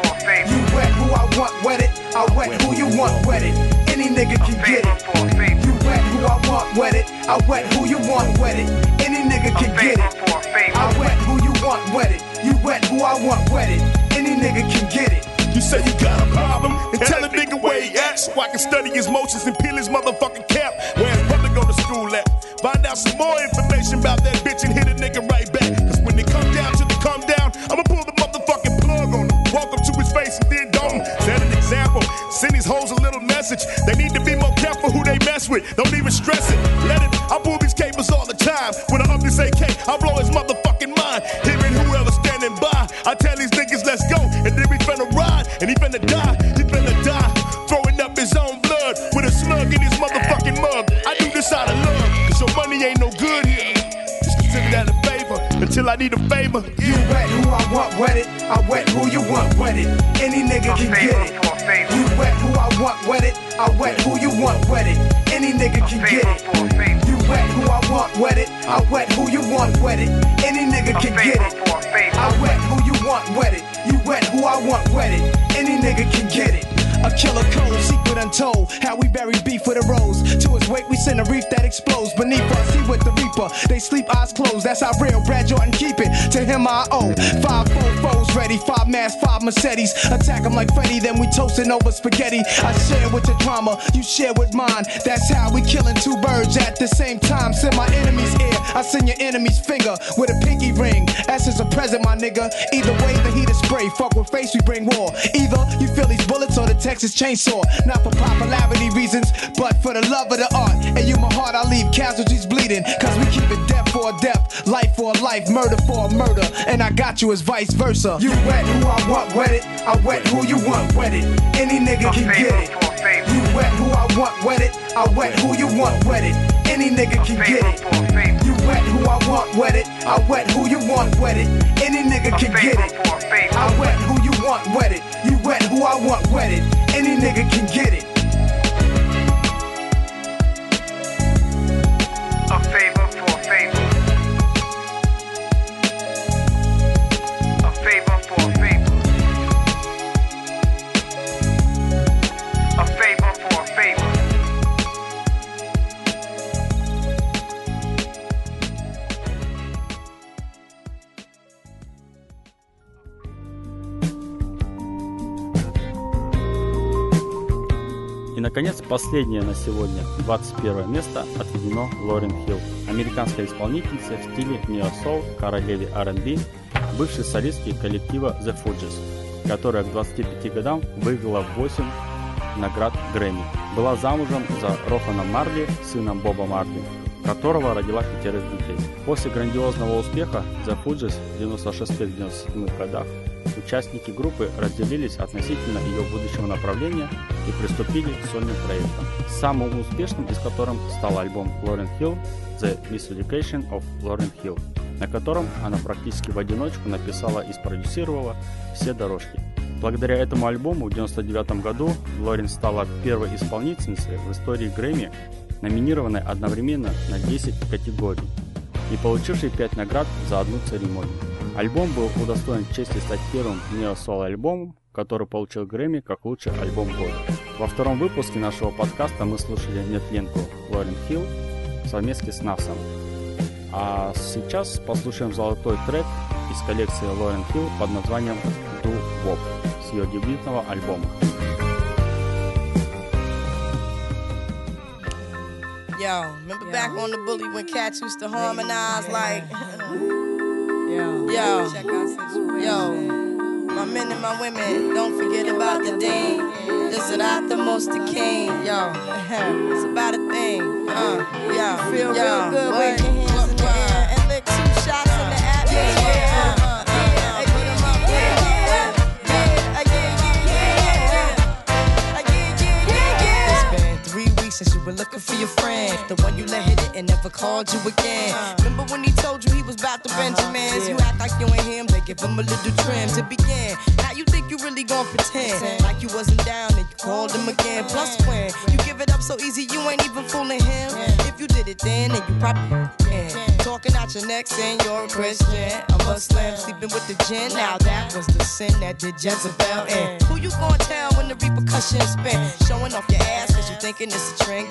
You wet who I want wetted. I wet who you want wetted. Any nigga can get it. You wet who I want wetted. I wet who you want wetted. Any nigga can get it. I wet who you want wet it. You wet who I want wet it. Any nigga can get it. You say you got a problem, and tell a nigga where he at so I can study his motions and peel his motherfucking cap. Where his brother go to school at. Find out some more information about that bitch and hit a nigga right back. Cause when they come down to the come down, I'ma pull the motherfucking plug on him. Walk up to his face and then dome him. Set an example. Send these hoes a little message. They need to be mess with. Don't even stress it. Let it. I pull these cables all the time. When I up this AK, I blow his motherfucking mind. Him and whoever standing by. I tell these niggas, let's go. And then we finna ride. And he finna die. He finna die. Throwing up his own blood with a slug in his motherfucking mug. I do this out of love. Cause your money ain't no good here. Just consider that a favor until I need a favor. You wet who I want wetted. I wet who you want wetted. Any nigga can get it. I wet who you want wetted. Any nigga can get it. You wet who I want wetted. I wet who you want wetted. Any nigga can get it. I wet who you want wetted. You wet who I want wetted. Any nigga can get it. A killer code, secret untold. How we bury beef with a rose. To his wake, we send a reef that explodes. Beneath us, he with the reaper. They sleep eyes closed. That's how real Brad Jordan keep it. To him, I owe. Five four foes ready. Five masks, five Mercedes. Attack him like Freddy, then we toasting over spaghetti. I share with your drama, you share with mine. That's how we killing two birds at the same time. Send my enemy's ear, I send your enemy's finger with a pinky ring. Essence a present, my nigga. Either way, the heat is spray. Fuck with face, we bring war. Either you feel these bullets or the Texas chainsaw. Not for popularity reasons, but for the love of the art. And you, my heart, I leave casualties bleeding. Cause we keep it death for a death, life for a life, murder for a murder. And I got you as vice versa. You wet who I want wet it, I wet who you want wet it. Any nigga can get it. You wet who I want wet it, I wet who you want wet it. Any nigga can get it. You wet who I want wet it, I wet who you want wet it. Any nigga can get it. I wet who you want wetted, you wet who I want wetted. Any nigga can get it. A favor наконец, последнее на сегодня, 21 место, отведено Лорен Хилл, американской исполнительнице в стиле нео-соул, королеве R&B, бывшей солистки коллектива The Fugees, которая к 25 годам выиграла 8 наград Грэмми. Была замужем за Роханом Марли, сыном Боба Марли, которого родила пятерых детей. После грандиозного успеха The Fugees в 96-97 годах участники группы разделились относительно ее будущего направления и приступили к сольным проектам, самым успешным из которых стал альбом Lauryn Hill The Miseducation of Lauryn Hill, на котором она практически в одиночку написала и спродюсировала все дорожки. Благодаря этому альбому в 1999 году Лорен стала первой исполнительницей в истории Грэмми, номинированной одновременно на 10 категорий и получившей 5 наград за одну церемонию. Альбом был удостоен чести стать первым нео-соло альбомом, который получил Грэмми как лучший альбом года. Во втором выпуске нашего подкаста мы слушали нетленку Лорен Хилл совместно с Насом. А сейчас послушаем золотой трек из коллекции Лорен Хилл под названием Do Wop с ее дебютного альбома. Yo, remember back on the bully when cats used to harmonize like. yo, yo, my men and my women, don't forget about the dean. This is not the most the king, yo. it's about a thing, uh, yo. Feel yo, real good, wave your hands in the air and lick two shots in the atmosphere. Were looking for your friend. The one you let hit it and never called you again. Remember when he told you he was about to uh-huh. Benjamins? You act like you ain't him, they give him a little trim to begin. Now you think you really gon' pretend like you wasn't down and you called him again. Plus when you give it up so easy, you ain't even fooling him. If you did it then, then you probably can. Talking out your neck saying you're a Christian, a Muslim, sleeping with the gin. Now that was the sin that did Jezebel in. Who you gonna tell when the repercussions spin? Showing off your ass cause you thinking it's a trend,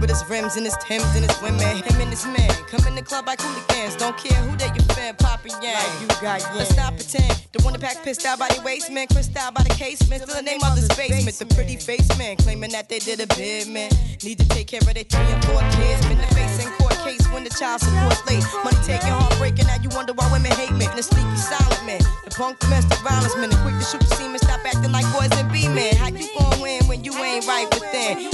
With his rims and it's Timbs and it's women. Him and his man come in the club like hooligans. Don't care who they your fan, Papa Yang. you got Let's stop pretend. The one that pack pissed out by the waist man, crissed out by the casement. Still the name of the basement. The pretty face man claiming that they did a bid man. Need to take care of their three and four kids. Been the face in court case when the child support's late. Money taking, heartbreaking. Now you wonder why women hate me. The sneaky silent man, the punk domestic violence man, the quick to shoot the semen. Stop acting like boys and be men. How you gon' win when you ain't right within?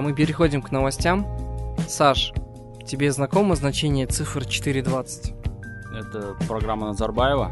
А мы переходим к новостям. Саш, тебе знакомо значение цифр 420? Это программа Назарбаева.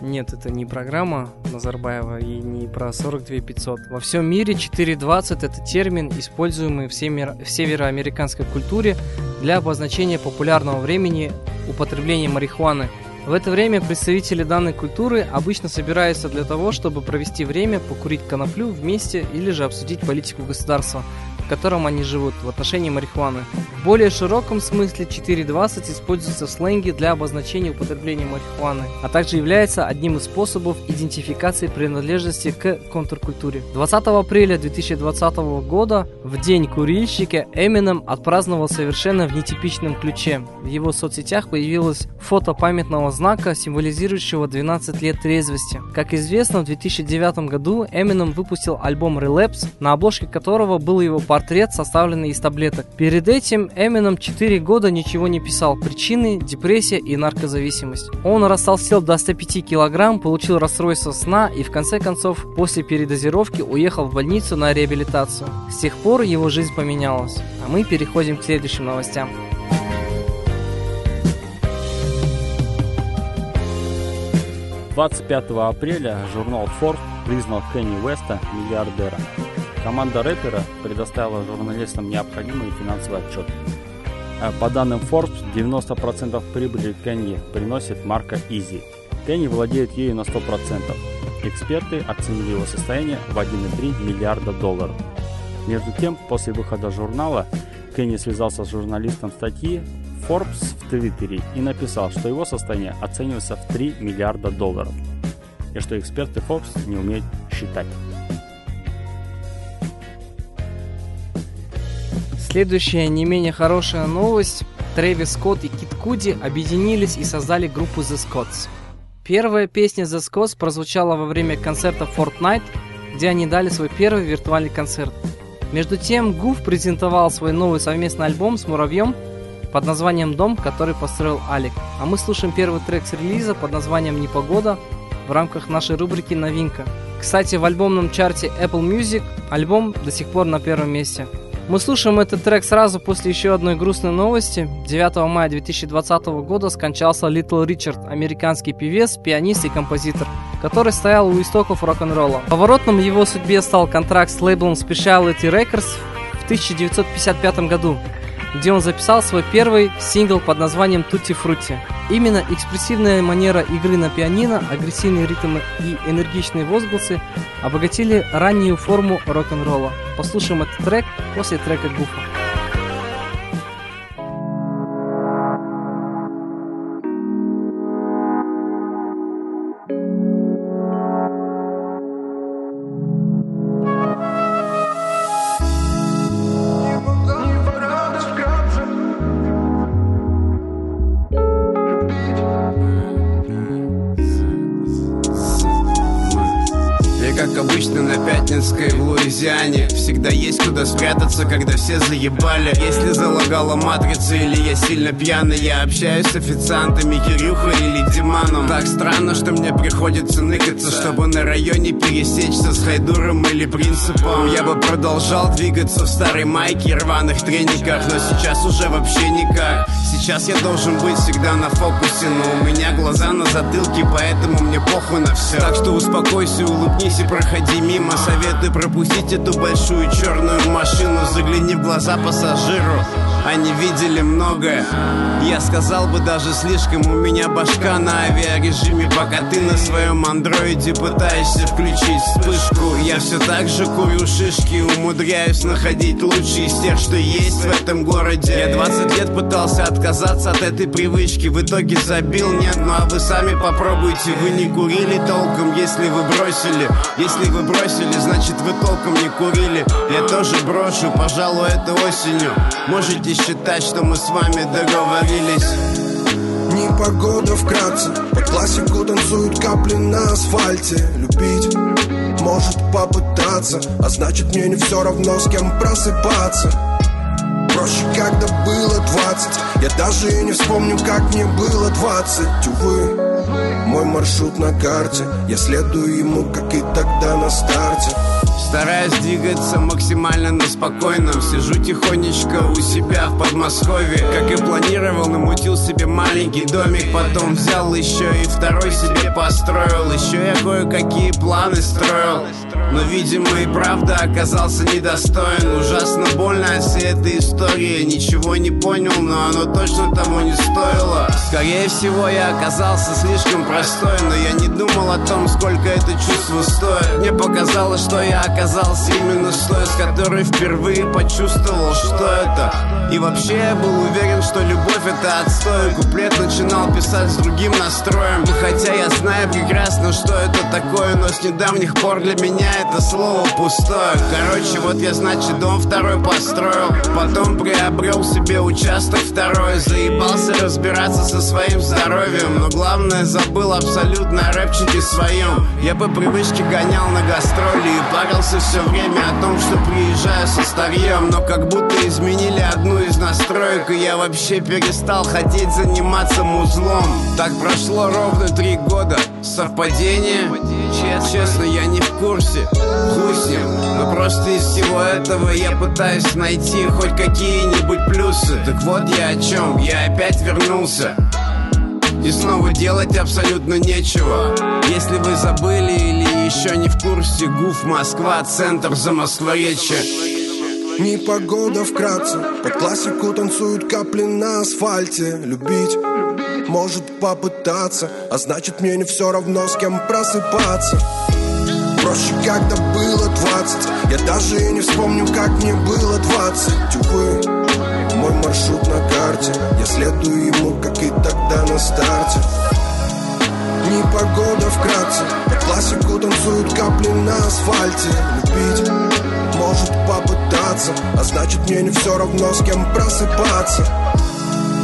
Нет, это не программа Назарбаева и не про 42 500. Во всем мире 420 это термин, используемый в, семер- в североамериканской культуре для обозначения популярного времени употребления марихуаны. В это время представители данной культуры обычно собираются для того, чтобы провести время, покурить коноплю вместе или же обсудить политику государства, котором они живут в отношении марихуаны. В более широком смысле 4.20 используется в сленге для обозначения употребления марихуаны, а также является одним из способов идентификации принадлежности к контркультуре. 20 апреля 2020 года, в день курильщика, Эминем отпраздновал совершенно в нетипичном ключе. В его соцсетях появилось фото памятного знака, символизирующего 12 лет трезвости. Как известно, в 2009 году Эминем выпустил альбом Relapse, на обложке которого был его портрет, составленный из таблеток. Перед этим Эминем 4 года ничего не писал. Причины – депрессия и наркозависимость. Он растолстел до 105 килограмм, получил расстройство сна и в конце концов после передозировки уехал в больницу на реабилитацию. С тех пор его жизнь поменялась. А мы переходим к следующим новостям. 25 апреля журнал Forbes признал Кенни Уэста миллиардером. Команда рэпера предоставила журналистам необходимый финансовый отчет. А По данным Forbes, 90% прибыли Кенни приносит марка Easy. Кенни владеет ею на 100%. Эксперты оценили его состояние в 1,3 миллиарда долларов. Между тем, после выхода журнала, Кенни связался с журналистом статьи Forbes в Твиттере и написал, что его состояние оценивается в 3 миллиарда долларов и что эксперты Forbes не умеют считать. Следующая не менее хорошая новость. Трэвис Скотт и Кит Куди объединились и создали группу The Scotts. Первая песня The Scotts прозвучала во время концерта Fortnite, где они дали свой первый виртуальный концерт. Между тем, Гуф презентовал свой новый совместный альбом с Муравьем под названием «Дом, который построил Алик». А мы слушаем первый трек с релиза под названием «Непогода» в рамках нашей рубрики «Новинка». Кстати, в альбомном чарте Apple Music альбом до сих пор на первом месте. Мы слушаем этот трек сразу после еще одной грустной новости. 9 мая 2020 года скончался Литл Ричард, американский певец, пианист и композитор, который стоял у истоков рок-н-ролла. Поворотным его судьбе стал контракт с лейблом Speciality Records в 1955 году, где он записал свой первый сингл под названием Tutti Frutti. Именно экспрессивная манера игры на пианино, агрессивные ритмы и энергичные возгласы обогатили раннюю форму рок-н-ролла. Послушаем этот трек после трека Гуфа. Все заебали. Если залагала матрица или я сильно пьяный Я общаюсь с официантами Кирюхой или Диманом. Так странно, что мне приходится ныкаться Чтобы на районе пересечься с Хайдуром или Принципом. Я бы продолжал двигаться в старой майке рваных трениках Но сейчас уже вообще никак. Сейчас я должен быть всегда на фокусе Но у меня глаза на затылке, поэтому мне похуй на все Так что успокойся, улыбнись и проходи мимо. Советую пропустить эту большую черную машину Загляни в глаза пассажиру они видели многое. Я сказал бы даже слишком У меня башка на авиарежиме. Пока ты на своем андроиде пытаешься включить вспышку Я все так же курю шишки Умудряюсь находить лучшие из тех, что есть в этом городе. Я 20 лет пытался отказаться от этой привычки В итоге забил, нет, ну а вы сами попробуйте Вы не курили толком, если вы бросили. Если вы бросили, значит вы толком не курили. Я тоже брошу, пожалуй, это осенью. Можете считать, что мы с вами договорились? Непогода вкратце. Под классику танцуют капли на асфальте. Любить может попытаться А значит мне не все равно с кем просыпаться. Проще, когда было 20 Я даже и не вспомню, как мне было 20 Увы, мой маршрут на карте. Я следую ему, как и тогда на старте Стараюсь двигаться максимально на спокойном Сижу тихонечко у себя в Подмосковье. Как и планировал, намутил себе маленький домик. Потом взял еще и второй себе построил. Еще я кое-какие планы строил. Но, видимо, и правда оказался недостоин. Ужасно больно от всей этой истории. Ничего не понял, но оно точно того не стоило. Скорее всего, я оказался слишком простой Но я не думал о том, сколько это чувство стоит. Мне показалось, что я оказался именно с той, с которой впервые почувствовал, что это. И вообще я был уверен, что любовь это отстой. Куплет начинал писать с другим настроем. И хотя я знаю прекрасно, что это такое Но с недавних пор для меня это слово пустое. Короче, вот я, значит, дом второй построил. Потом приобрел себе участок второй. Заебался разбираться со своим здоровьем. Но главное, забыл абсолютно рэпчике своем. Я по привычке гонял на гастроли И парился все время о том, что приезжаю со старьем Но как будто изменили одну из настроек И я вообще перестал хотеть заниматься музлом. Так прошло ровно три года Совпадение? Честно, я не в курсе Хуй с ним. Но просто из всего этого я пытаюсь найти хоть какие-нибудь плюсы. Так вот я о чем, я опять вернулся. И снова делать абсолютно нечего. Если вы забыли или еще не в курсе ГУФ Москва, центр Замоскворечья Непогода вкратце. Под классику танцуют капли на асфальте. Любить может попытаться А значит мне не все равно с кем просыпаться. Проще, когда было 20 Я даже и не вспомню, как мне было 20 Увы, мой маршрут на карте. Я следую ему, как и тогда на старте. Непогода вкратце классику танцуют капли на асфальте. Любить может попытаться А значит мне не все равно, с кем просыпаться.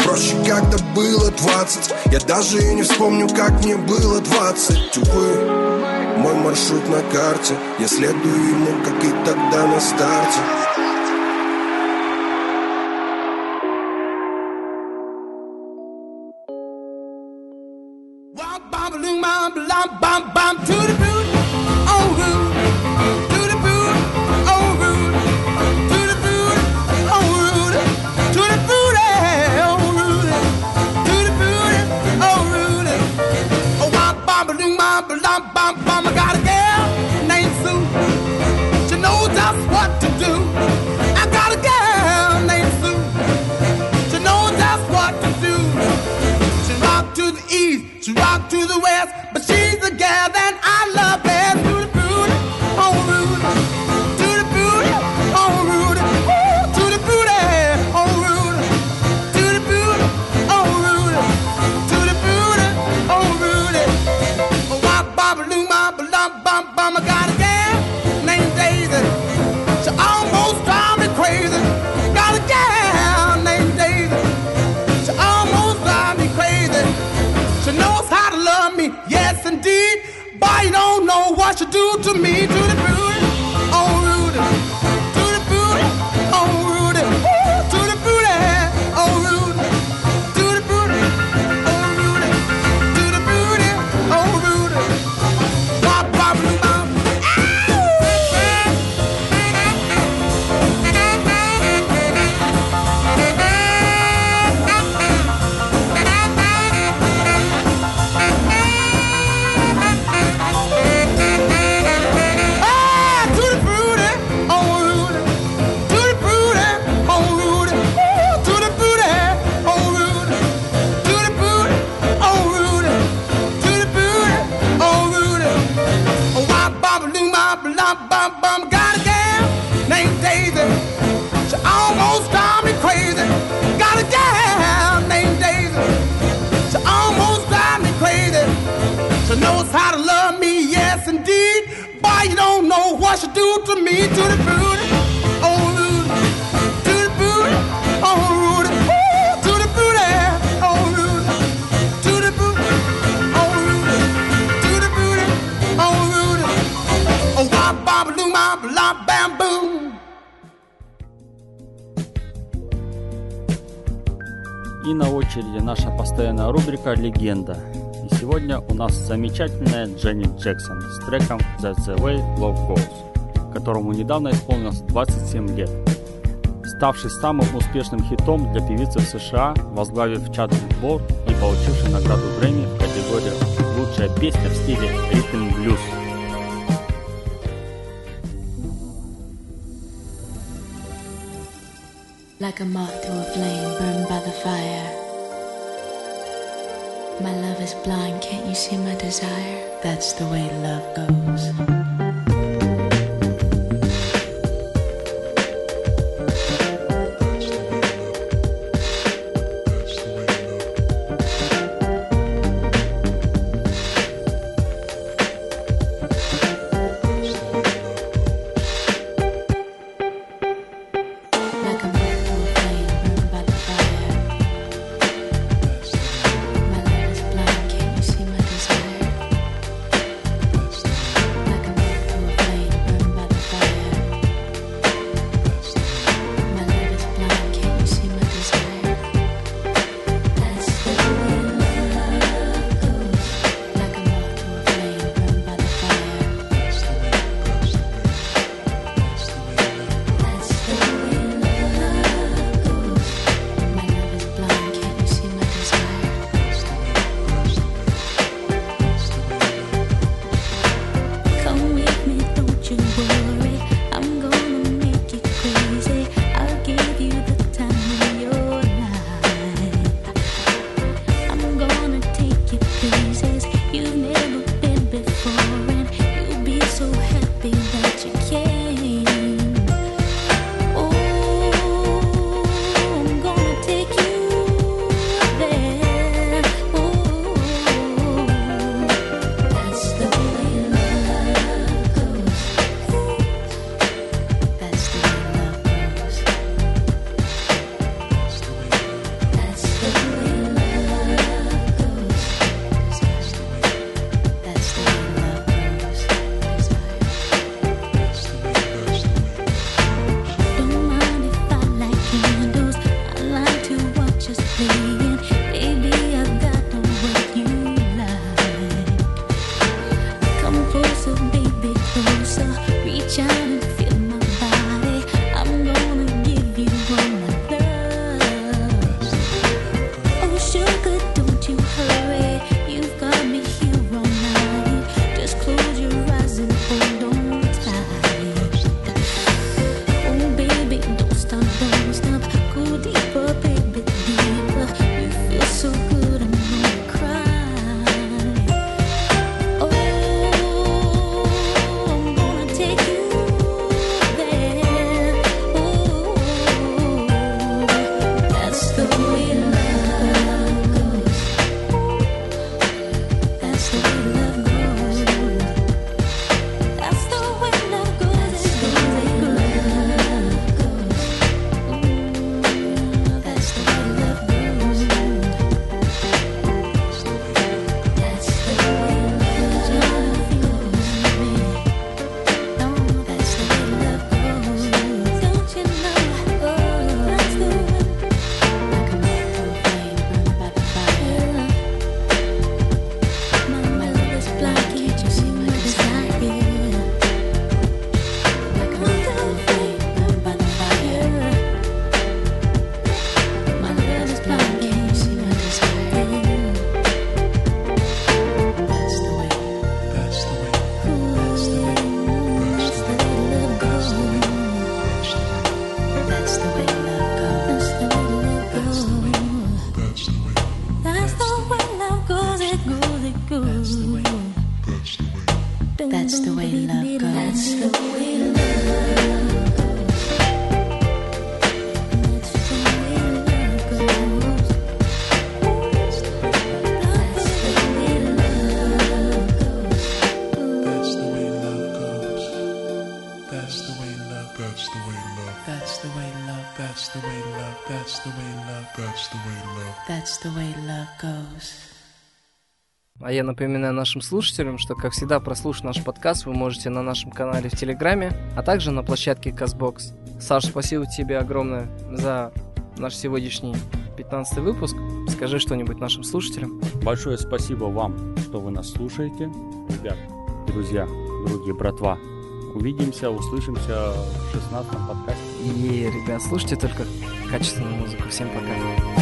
Проще, когда было 20 Я даже и не вспомню, как мне было 20 Увы, мой маршрут на карте. Я следую ему, как и тогда на старте Rock to know what you do to me, to the booty, рок-легенда. И сегодня у нас замечательная Дженни Джексон с треком That's the Way Love Goes, которому недавно исполнилось 27 лет. Ставший самым успешным хитом для певицы в США, возглавив чат сбор и получивший награду Грэмми в категории «Лучшая песня в стиле ритм-блюз». Like a moth to a flame burned by the fire. is blind, can't you see my desire? That's the way love goes. я напоминаю нашим слушателям, что, как всегда, прослушать наш подкаст вы можете на нашем канале в Телеграме, а также на площадке Казбокс. Саш, спасибо тебе огромное за наш сегодняшний 15 выпуск. Скажи что-нибудь нашим слушателям. Большое спасибо вам, что вы нас слушаете. Ребят, друзья, другие братва, увидимся, услышимся в 16-м подкасте. И, ребят, слушайте только качественную музыку. Всем пока.